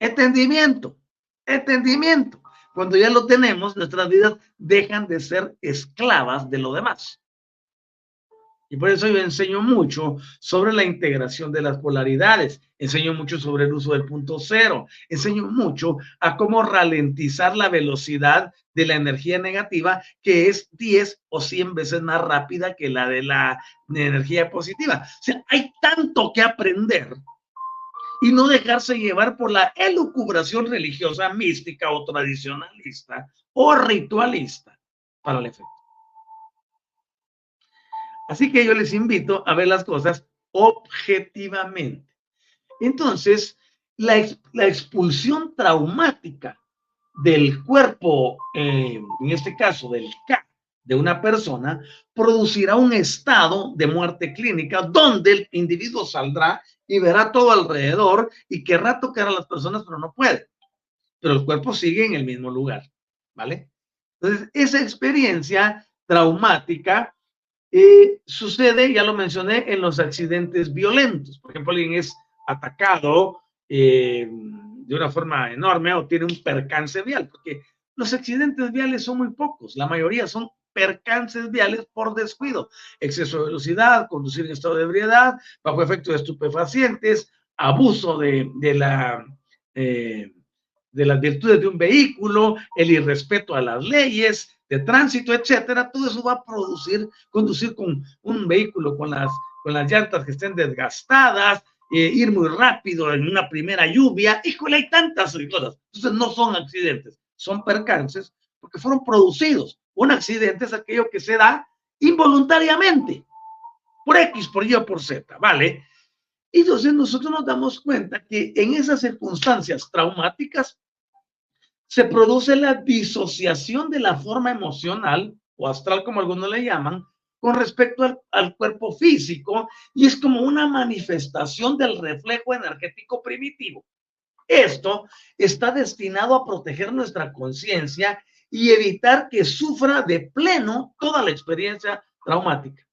Entendimiento, entendimiento. Cuando ya lo tenemos, nuestras vidas dejan de ser esclavas de lo demás. Y por eso yo enseño mucho sobre la integración de las polaridades, enseño mucho sobre el uso del punto cero, enseño mucho a cómo ralentizar la velocidad de la energía negativa, que es 10 o 100 veces más rápida que la de la energía positiva. O sea, hay tanto que aprender y no dejarse llevar por la elucubración religiosa, mística o tradicionalista o ritualista para el efecto. Así que yo les invito a ver las cosas objetivamente. Entonces, la, expulsión traumática del cuerpo, eh, en este caso del K, de una persona producirá un estado de muerte clínica donde el individuo saldrá y verá todo alrededor y querrá tocar a las personas, pero no puede. Pero el cuerpo sigue en el mismo lugar, ¿vale? Entonces, esa experiencia traumática eh, sucede, ya lo mencioné, en los accidentes violentos. Por ejemplo, alguien es atacado eh, de una forma enorme o tiene un percance vial, porque los accidentes viales son muy pocos, la mayoría son percances viales por descuido, exceso de velocidad, conducir en estado de ebriedad, bajo efecto de estupefacientes, abuso de, la, eh, de las virtudes de un vehículo, el irrespeto a las leyes de tránsito, etcétera, todo eso va a producir, conducir con un vehículo con las, con las llantas que estén desgastadas, eh, ir muy rápido en una primera lluvia, híjole, hay tantas cosas. Entonces no son accidentes, son percances porque fueron producidos. Un accidente es aquello que se da involuntariamente, por X, por Y o por Z, ¿vale? Y entonces nosotros nos damos cuenta que en esas circunstancias traumáticas se produce la disociación de la forma emocional o astral, como algunos le llaman, con respecto al, al, cuerpo físico y es como una manifestación del reflejo energético primitivo. Esto está destinado a proteger nuestra conciencia y evitar que sufra de pleno toda la experiencia traumática.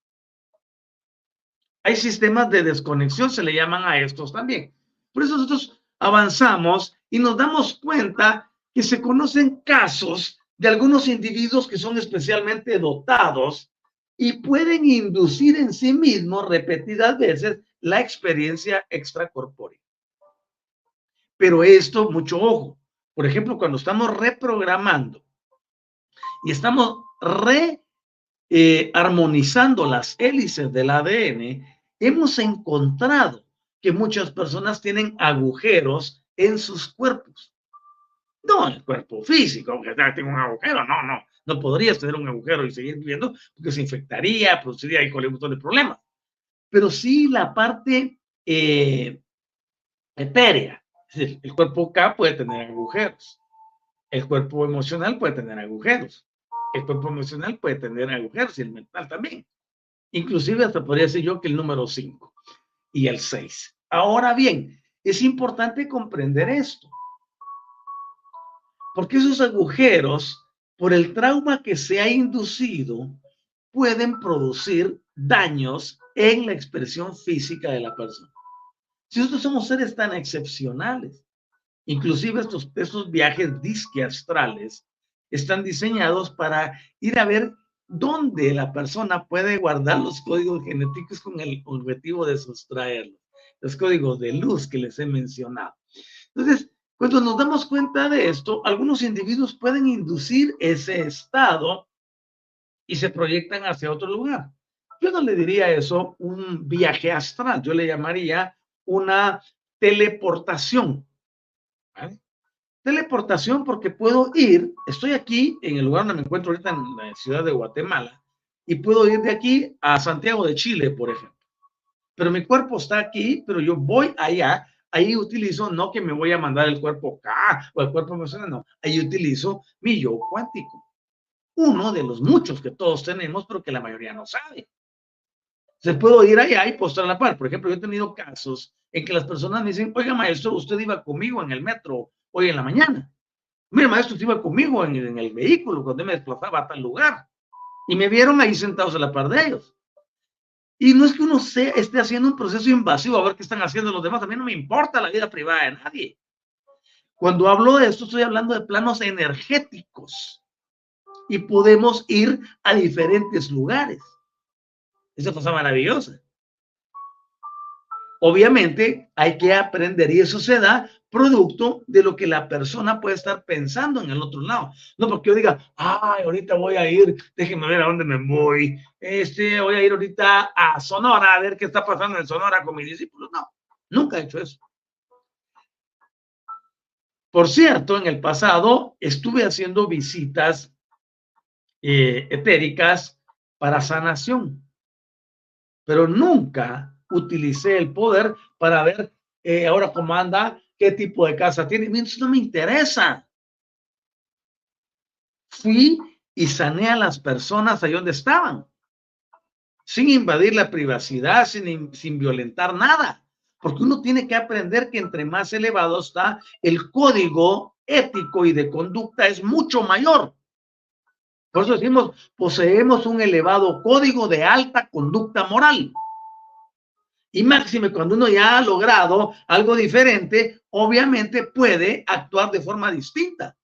Hay sistemas de desconexión, se le llaman a estos también. Por eso nosotros avanzamos y nos damos cuenta que se conocen casos de algunos individuos que son especialmente dotados y pueden inducir en sí mismos repetidas veces la experiencia extracorpórea. Pero esto, mucho ojo. Por ejemplo, cuando estamos reprogramando y estamos re eh, armonizando las hélices del ADN, hemos encontrado que muchas personas tienen agujeros en sus cuerpos. No en el cuerpo físico, aunque tengo un agujero, no, no, no podrías tener un agujero y seguir viviendo porque se infectaría, produciría un montón de problemas. Pero sí la parte eh, etérea, el cuerpo K puede tener agujeros, el cuerpo emocional puede tener agujeros, el cuerpo emocional puede tener agujeros y el mental también. Inclusive hasta podría decir yo que el número 5 y el 6. Ahora bien, es importante comprender esto. Porque esos agujeros, por el trauma que se ha inducido, pueden producir daños en la expresión física de la persona. Si nosotros somos seres tan excepcionales, inclusive estos, estos viajes disque astrales están diseñados para ir a ver dónde la persona puede guardar los códigos genéticos con el objetivo de sustraerlos, los códigos de luz que les he mencionado. Entonces, cuando nos damos cuenta de esto, algunos individuos pueden inducir ese estado y se proyectan hacia otro lugar. Yo no le diría eso un viaje astral, yo le llamaría una teleportación. ¿vale? Teleportación porque puedo ir, estoy aquí en el lugar donde me encuentro ahorita en la ciudad de Guatemala y puedo ir de aquí a Santiago de Chile, por ejemplo. Pero mi cuerpo está aquí, pero yo voy allá, ahí utilizo no que me voy a mandar el cuerpo acá o el cuerpo emocional, no, ahí utilizo mi yo cuántico. Uno de los muchos que todos tenemos, pero que la mayoría no sabe. Se puedo ir allá y postar la par. Por ejemplo, yo he tenido casos en que las personas me dicen, oiga maestro, usted iba conmigo en el metro hoy en la mañana. Mira, maestro, usted iba conmigo en, el vehículo cuando me desplazaba a tal lugar. Y me vieron ahí sentados a la par de ellos. Y no es que uno se, esté haciendo un proceso invasivo a ver qué están haciendo los demás. A mí no me importa la vida privada de nadie. Cuando hablo de esto, estoy hablando de planos energéticos. Y podemos ir a diferentes lugares. Esa cosa maravillosa. Obviamente hay que aprender y eso se da producto de lo que la persona puede estar pensando en el otro lado. No porque yo diga, ay, ahorita voy a ir, déjenme ver a dónde me voy, este, voy a ir ahorita a Sonora a ver qué está pasando en Sonora con mis discípulos. No, nunca he hecho eso. Por cierto, en el pasado estuve haciendo visitas eh, etéricas para sanación, pero nunca utilicé el poder para ver eh, ahora cómo anda qué tipo de casa tiene. Eso no me interesa. Fui y sanea a las personas ahí donde estaban, sin invadir la privacidad, sin, sin violentar nada. Porque uno tiene que aprender que entre más elevado está, el código ético y de conducta es mucho mayor. Por eso decimos, poseemos un elevado código de alta conducta moral. Y máxime, cuando uno ya ha logrado algo diferente, obviamente puede actuar de forma distinta.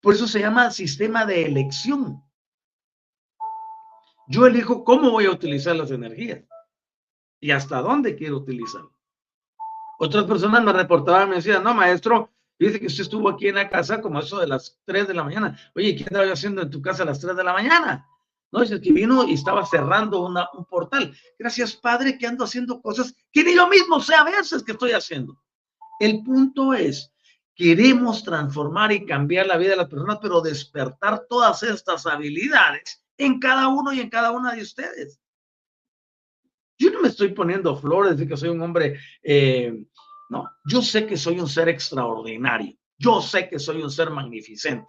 Por eso se llama sistema de elección. Yo elijo cómo voy a utilizar las energías y hasta dónde quiero utilizarlas. Otras personas me reportaban, me decían, no, maestro, dice que usted estuvo aquí en la casa como eso de las 3 de la mañana. Oye, ¿qué estaba haciendo en tu casa a las 3 de la mañana? No, dice que vino y estaba cerrando un portal. Gracias, Padre, que ando haciendo cosas que ni yo mismo sé a veces que estoy haciendo. El punto es, queremos transformar y cambiar la vida de las personas, pero despertar todas estas habilidades en cada uno y en cada una de ustedes. Yo no me estoy poniendo flores de que soy un hombre, eh, no, yo sé que soy un ser extraordinario, yo sé que soy un ser magnificente,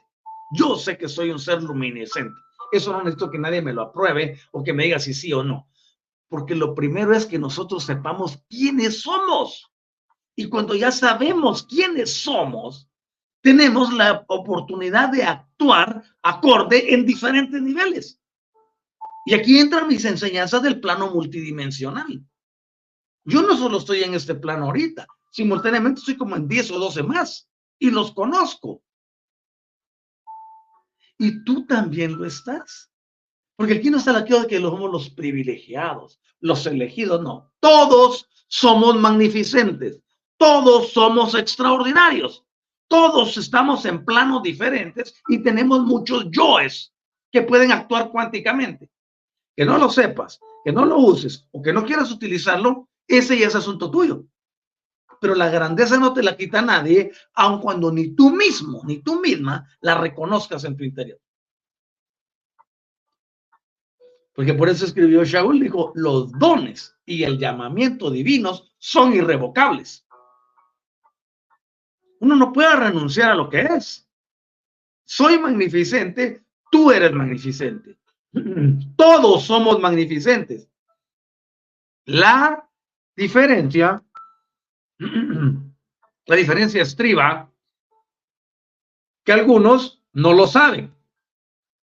yo sé que soy un ser luminescente. Eso no necesito que nadie me lo apruebe o que me diga si sí o no. Porque lo primero es que nosotros sepamos quiénes somos. Y cuando ya sabemos quiénes somos, tenemos la oportunidad de actuar acorde en diferentes niveles. Y aquí entran mis enseñanzas del plano multidimensional. Yo no solo estoy en este plano ahorita, simultáneamente estoy como en 10 o 12 más y los conozco y tú también lo estás. Porque aquí no está la de que somos los privilegiados, los elegidos, no. Todos somos magnificentes, todos somos extraordinarios, todos estamos en planos diferentes y tenemos muchos yoes que pueden actuar cuánticamente. Que no lo sepas, que no lo uses o que no quieras utilizarlo, ese ya es asunto tuyo. Pero la grandeza no te la quita nadie, aun cuando ni tú mismo, ni tú misma la reconozcas en tu interior. Porque por eso escribió Shaul, dijo, los dones y el llamamiento divinos son irrevocables. Uno no puede renunciar a lo que es. Soy magnificente, tú eres magnificente. Todos somos magnificentes. La diferencia, la diferencia estriba que algunos no lo saben.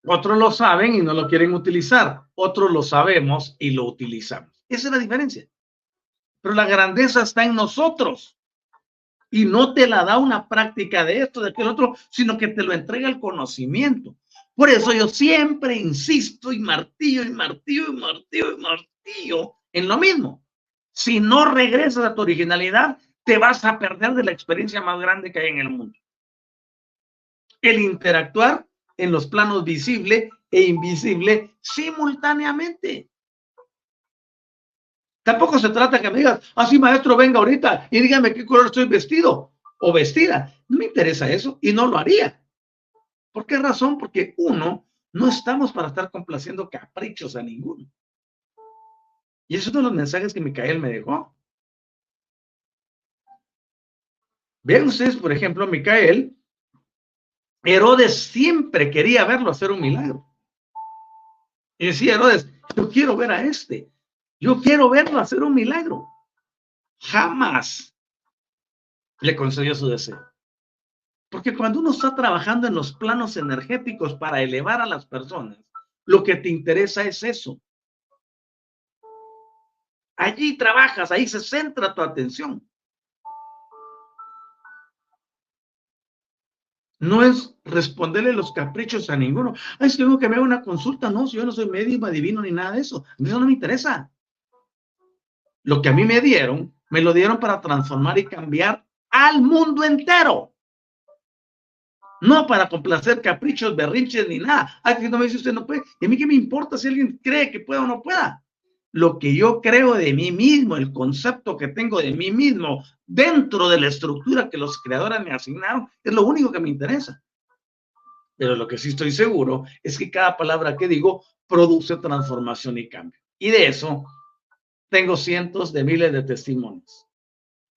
Otros lo saben y no lo quieren utilizar. Otros lo sabemos y lo utilizamos. Esa es la diferencia. Pero la grandeza está en nosotros. Y no te la da una práctica de esto, de aquel otro, sino que te lo entrega el conocimiento. Por eso yo siempre insisto y martillo y martillo y martillo y martillo en lo mismo. Si no regresas a tu originalidad, te vas a perder de la experiencia más grande que hay en el mundo. El interactuar en los planos visible e invisible simultáneamente. Tampoco se trata que me digas, así ah, maestro, venga ahorita y dígame qué color estoy vestido o vestida. No me interesa eso y no lo haría. ¿Por qué razón? Porque uno, no estamos para estar complaciendo caprichos a ninguno. Y eso es uno de los mensajes que Micael me dejó. Vean ustedes, por ejemplo, Micael Herodes siempre quería verlo hacer un milagro. Y decía Herodes, yo quiero ver a este, yo quiero verlo hacer un milagro. Jamás le concedió su deseo. Porque cuando uno está trabajando en los planos energéticos para elevar a las personas, lo que te interesa es eso. Allí trabajas, ahí se centra tu atención. No es responderle los caprichos a ninguno. Ay, es que tengo que me haga una consulta. No, si yo no soy médico, adivino ni nada de eso. Eso no me interesa. Lo que a mí me dieron, me lo dieron para transformar y cambiar al mundo entero. No para complacer caprichos, berrinches ni nada. Ay, que no me dice usted no puede. Y a mí qué me importa si alguien cree que pueda o no pueda lo que yo creo de mí mismo, el concepto que tengo de mí mismo dentro de la estructura que los creadores me asignaron, es lo único que me interesa. Pero lo que sí estoy seguro es que cada palabra que digo produce transformación y cambio. Y de eso tengo cientos de miles de testimonios.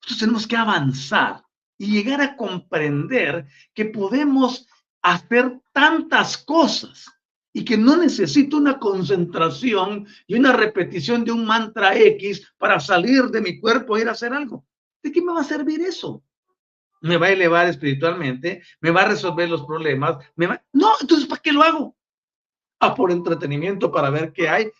Entonces tenemos que avanzar y llegar a comprender que podemos hacer tantas cosas y que no necesito una concentración y una repetición de un mantra X para salir de mi cuerpo e ir a hacer algo. ¿De qué me va a servir eso? ¿Me va a elevar espiritualmente? ¿Me va a resolver los problemas? ¿Me va... No, entonces ¿para qué lo hago? Ah, por entretenimiento, para ver qué hay.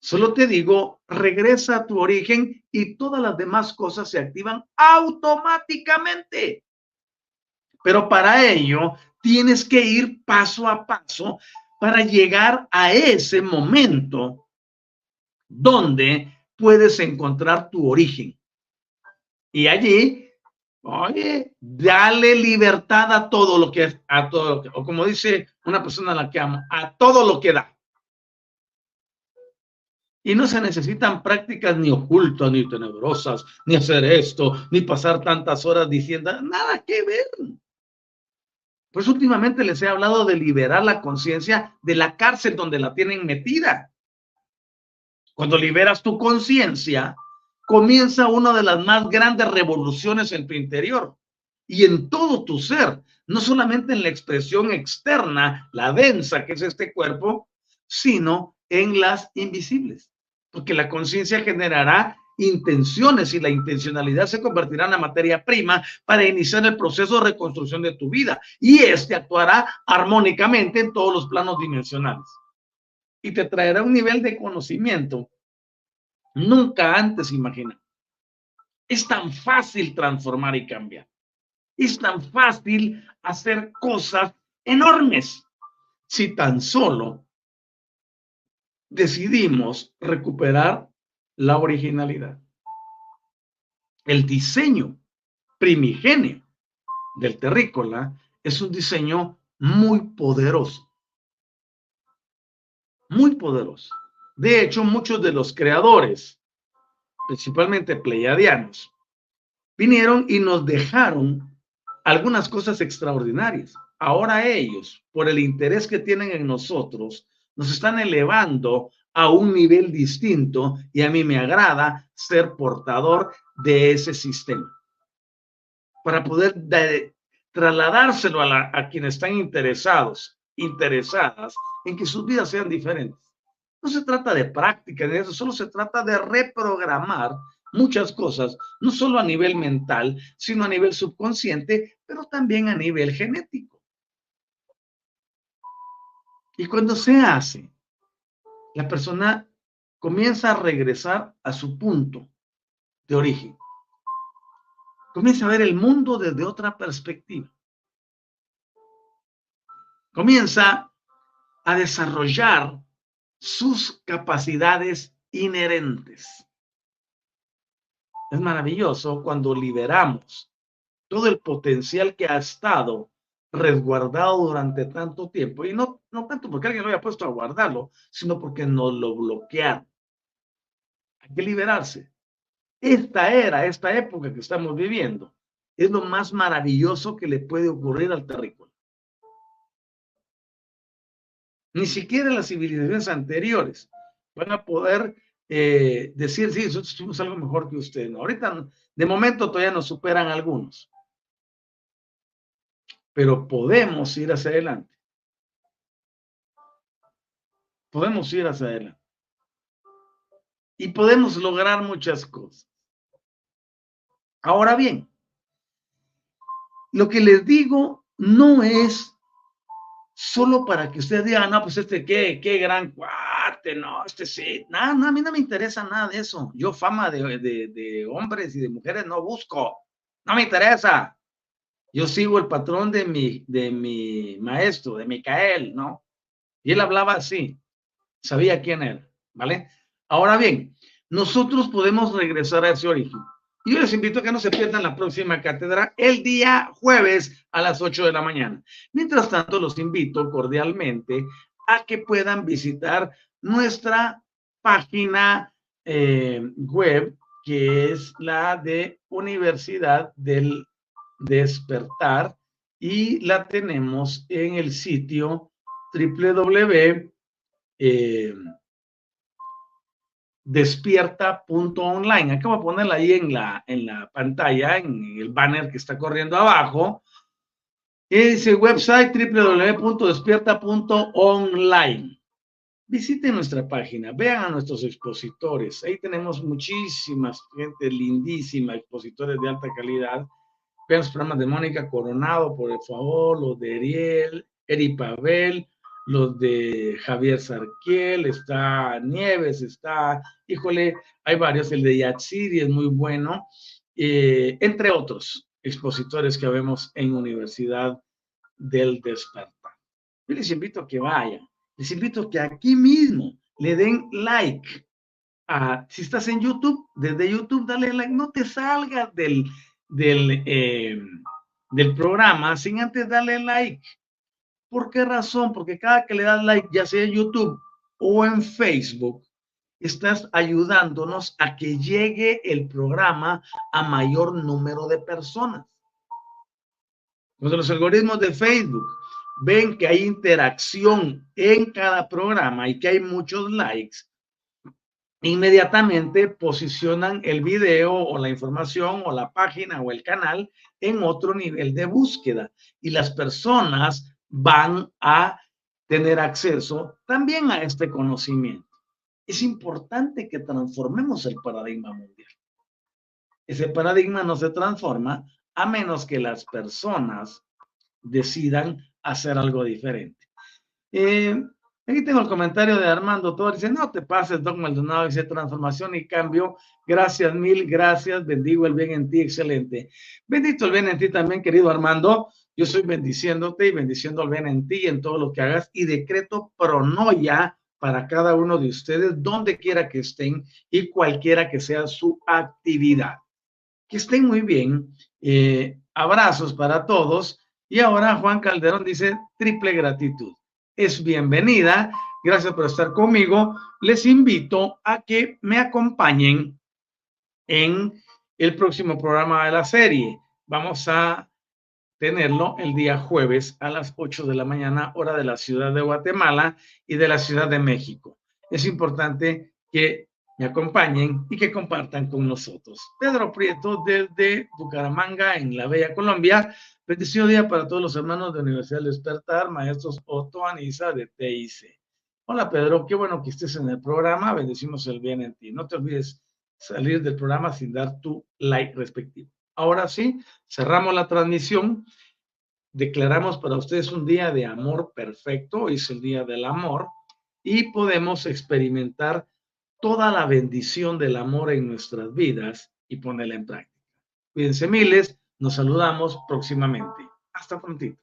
Solo te digo, regresa a tu origen y todas las demás cosas se activan automáticamente. Pero para ello tienes que ir paso a paso para llegar a ese momento donde puedes encontrar tu origen. Y allí, oye, dale libertad a todo lo que, a todo lo que, o como dice una persona a la que amo, a todo lo que da. Y no se necesitan prácticas ni ocultas, ni tenebrosas, ni hacer esto, ni pasar tantas horas diciendo, nada que ver. Pues últimamente les he hablado de liberar la conciencia de la cárcel donde la tienen metida. Cuando liberas tu conciencia, comienza una de las más grandes revoluciones en tu interior y en todo tu ser, no solamente en la expresión externa, la densa que es este cuerpo, sino en las invisibles, porque la conciencia generará intenciones y la intencionalidad se convertirá en materia prima para iniciar el proceso de reconstrucción de tu vida y este actuará armónicamente en todos los planos dimensionales y te traerá un nivel de conocimiento nunca antes imaginado. Es tan fácil transformar y cambiar. Es tan fácil hacer cosas enormes si tan solo decidimos recuperar la originalidad. El diseño primigenio del terrícola es un diseño muy poderoso. Muy poderoso. De hecho, muchos de los creadores, principalmente pleiadianos, vinieron y nos dejaron algunas cosas extraordinarias. Ahora ellos, por el interés que tienen en nosotros, nos están elevando a un nivel distinto y a mí me agrada ser portador de ese sistema para poder trasladárselo a, a quienes están interesados, interesadas en que sus vidas sean diferentes. No se trata de práctica de eso, solo se trata de reprogramar muchas cosas, no solo a nivel mental, sino a nivel subconsciente, pero también a nivel genético. Y cuando se hace la persona comienza a regresar a su punto de origen. Comienza a ver el mundo desde otra perspectiva. Comienza a desarrollar sus capacidades inherentes. Es maravilloso cuando liberamos todo el potencial que ha estado resguardado durante tanto tiempo. Y no, no tanto porque alguien lo haya puesto a guardarlo, sino porque nos lo bloquearon. Hay que liberarse. Esta era, esta época que estamos viviendo, es lo más maravilloso que le puede ocurrir al terrícola. Ni siquiera las civilizaciones anteriores van a poder eh, decir, sí, nosotros tuvimos algo mejor que ustedes. ahorita, de momento, todavía nos superan algunos pero podemos ir hacia adelante. Podemos ir hacia adelante. Y podemos lograr muchas cosas. Ahora bien, lo que les digo no es solo para que ustedes digan, no, pues este qué, qué gran cuate, no, este sí, nada, no, a mí no me interesa nada de eso. Yo fama de, de hombres y de mujeres no busco, no me interesa. Yo sigo el patrón de mi, de mi maestro, de Micael, ¿no? Y él hablaba así, sabía quién era, ¿vale? Ahora bien, nosotros podemos regresar a ese origen. Y yo les invito a que no se pierdan la próxima cátedra el día jueves a las 8 de la mañana. Mientras tanto, los invito cordialmente a que puedan visitar nuestra página eh, web, que es la de Universidad del despertar y la tenemos en el sitio www eh. Acabo de ponerla ahí en la, en la pantalla, en el banner que está corriendo abajo. Ese website www.despierta.online. Visiten nuestra página, vean a nuestros expositores. Ahí tenemos muchísimas gente lindísima, expositores de alta calidad. Vean los programas de Mónica Coronado, por el favor, los de Ariel, Eri Pavel, los de Javier Sarquiel, está Nieves, está, híjole, hay varios, el de Yatsiri es muy bueno, eh, entre otros expositores que vemos en Universidad del Despertar. Yo les invito a que vayan, les invito a que aquí mismo le den like. Si estás en YouTube, desde YouTube dale like, no te salgas del, del, eh, del programa sin antes darle like ¿Por qué razón? Porque cada que le das like, ya sea en YouTube o en Facebook, estás ayudándonos a que llegue el programa a mayor número de personas. Cuando los algoritmos de Facebook ven que hay interacción en cada programa y que hay muchos likes, inmediatamente posicionan el video o la información o la página o el canal en otro nivel de búsqueda y las personas van a tener acceso también a este conocimiento. Es importante que transformemos el paradigma mundial. Ese paradigma no se transforma a menos que las personas decidan hacer algo diferente. Eh, aquí tengo el comentario de Armando Torres. Dice, no te pases, Doc Maldonado, dice transformación y cambio. Gracias, mil gracias. Bendigo el bien en ti, excelente. Bendito el bien en ti también, querido Armando. Yo estoy bendiciéndote y bendiciendo al bien en ti y en todo lo que hagas y decreto pronoya para cada uno de ustedes, donde quiera que estén y cualquiera que sea su actividad. Que estén muy bien. Eh, abrazos para todos. Y ahora Juan Calderón dice triple gratitud. Es bienvenida. Gracias por estar conmigo. Les invito a que me acompañen en el próximo programa de la serie. Vamos a tenerlo el día jueves a las 8 de la mañana, hora de la ciudad de Guatemala y de la ciudad de México. Es importante que me acompañen y que compartan con nosotros. Pedro Prieto desde Bucaramanga, en la Bella Colombia. Bendecido día para todos los hermanos de Universidad del Despertar, maestros Otto Anisa de TIC. Hola Pedro, qué bueno que estés en el programa. Bendecimos el bien en ti. No te olvides salir del programa sin dar tu like respectivo. Ahora sí, cerramos la transmisión. Declaramos para ustedes un día de amor perfecto. Hoy es el día del amor y podemos experimentar toda la bendición del amor en nuestras vidas y ponerla en práctica. Cuídense miles. Nos saludamos próximamente. Hasta prontito.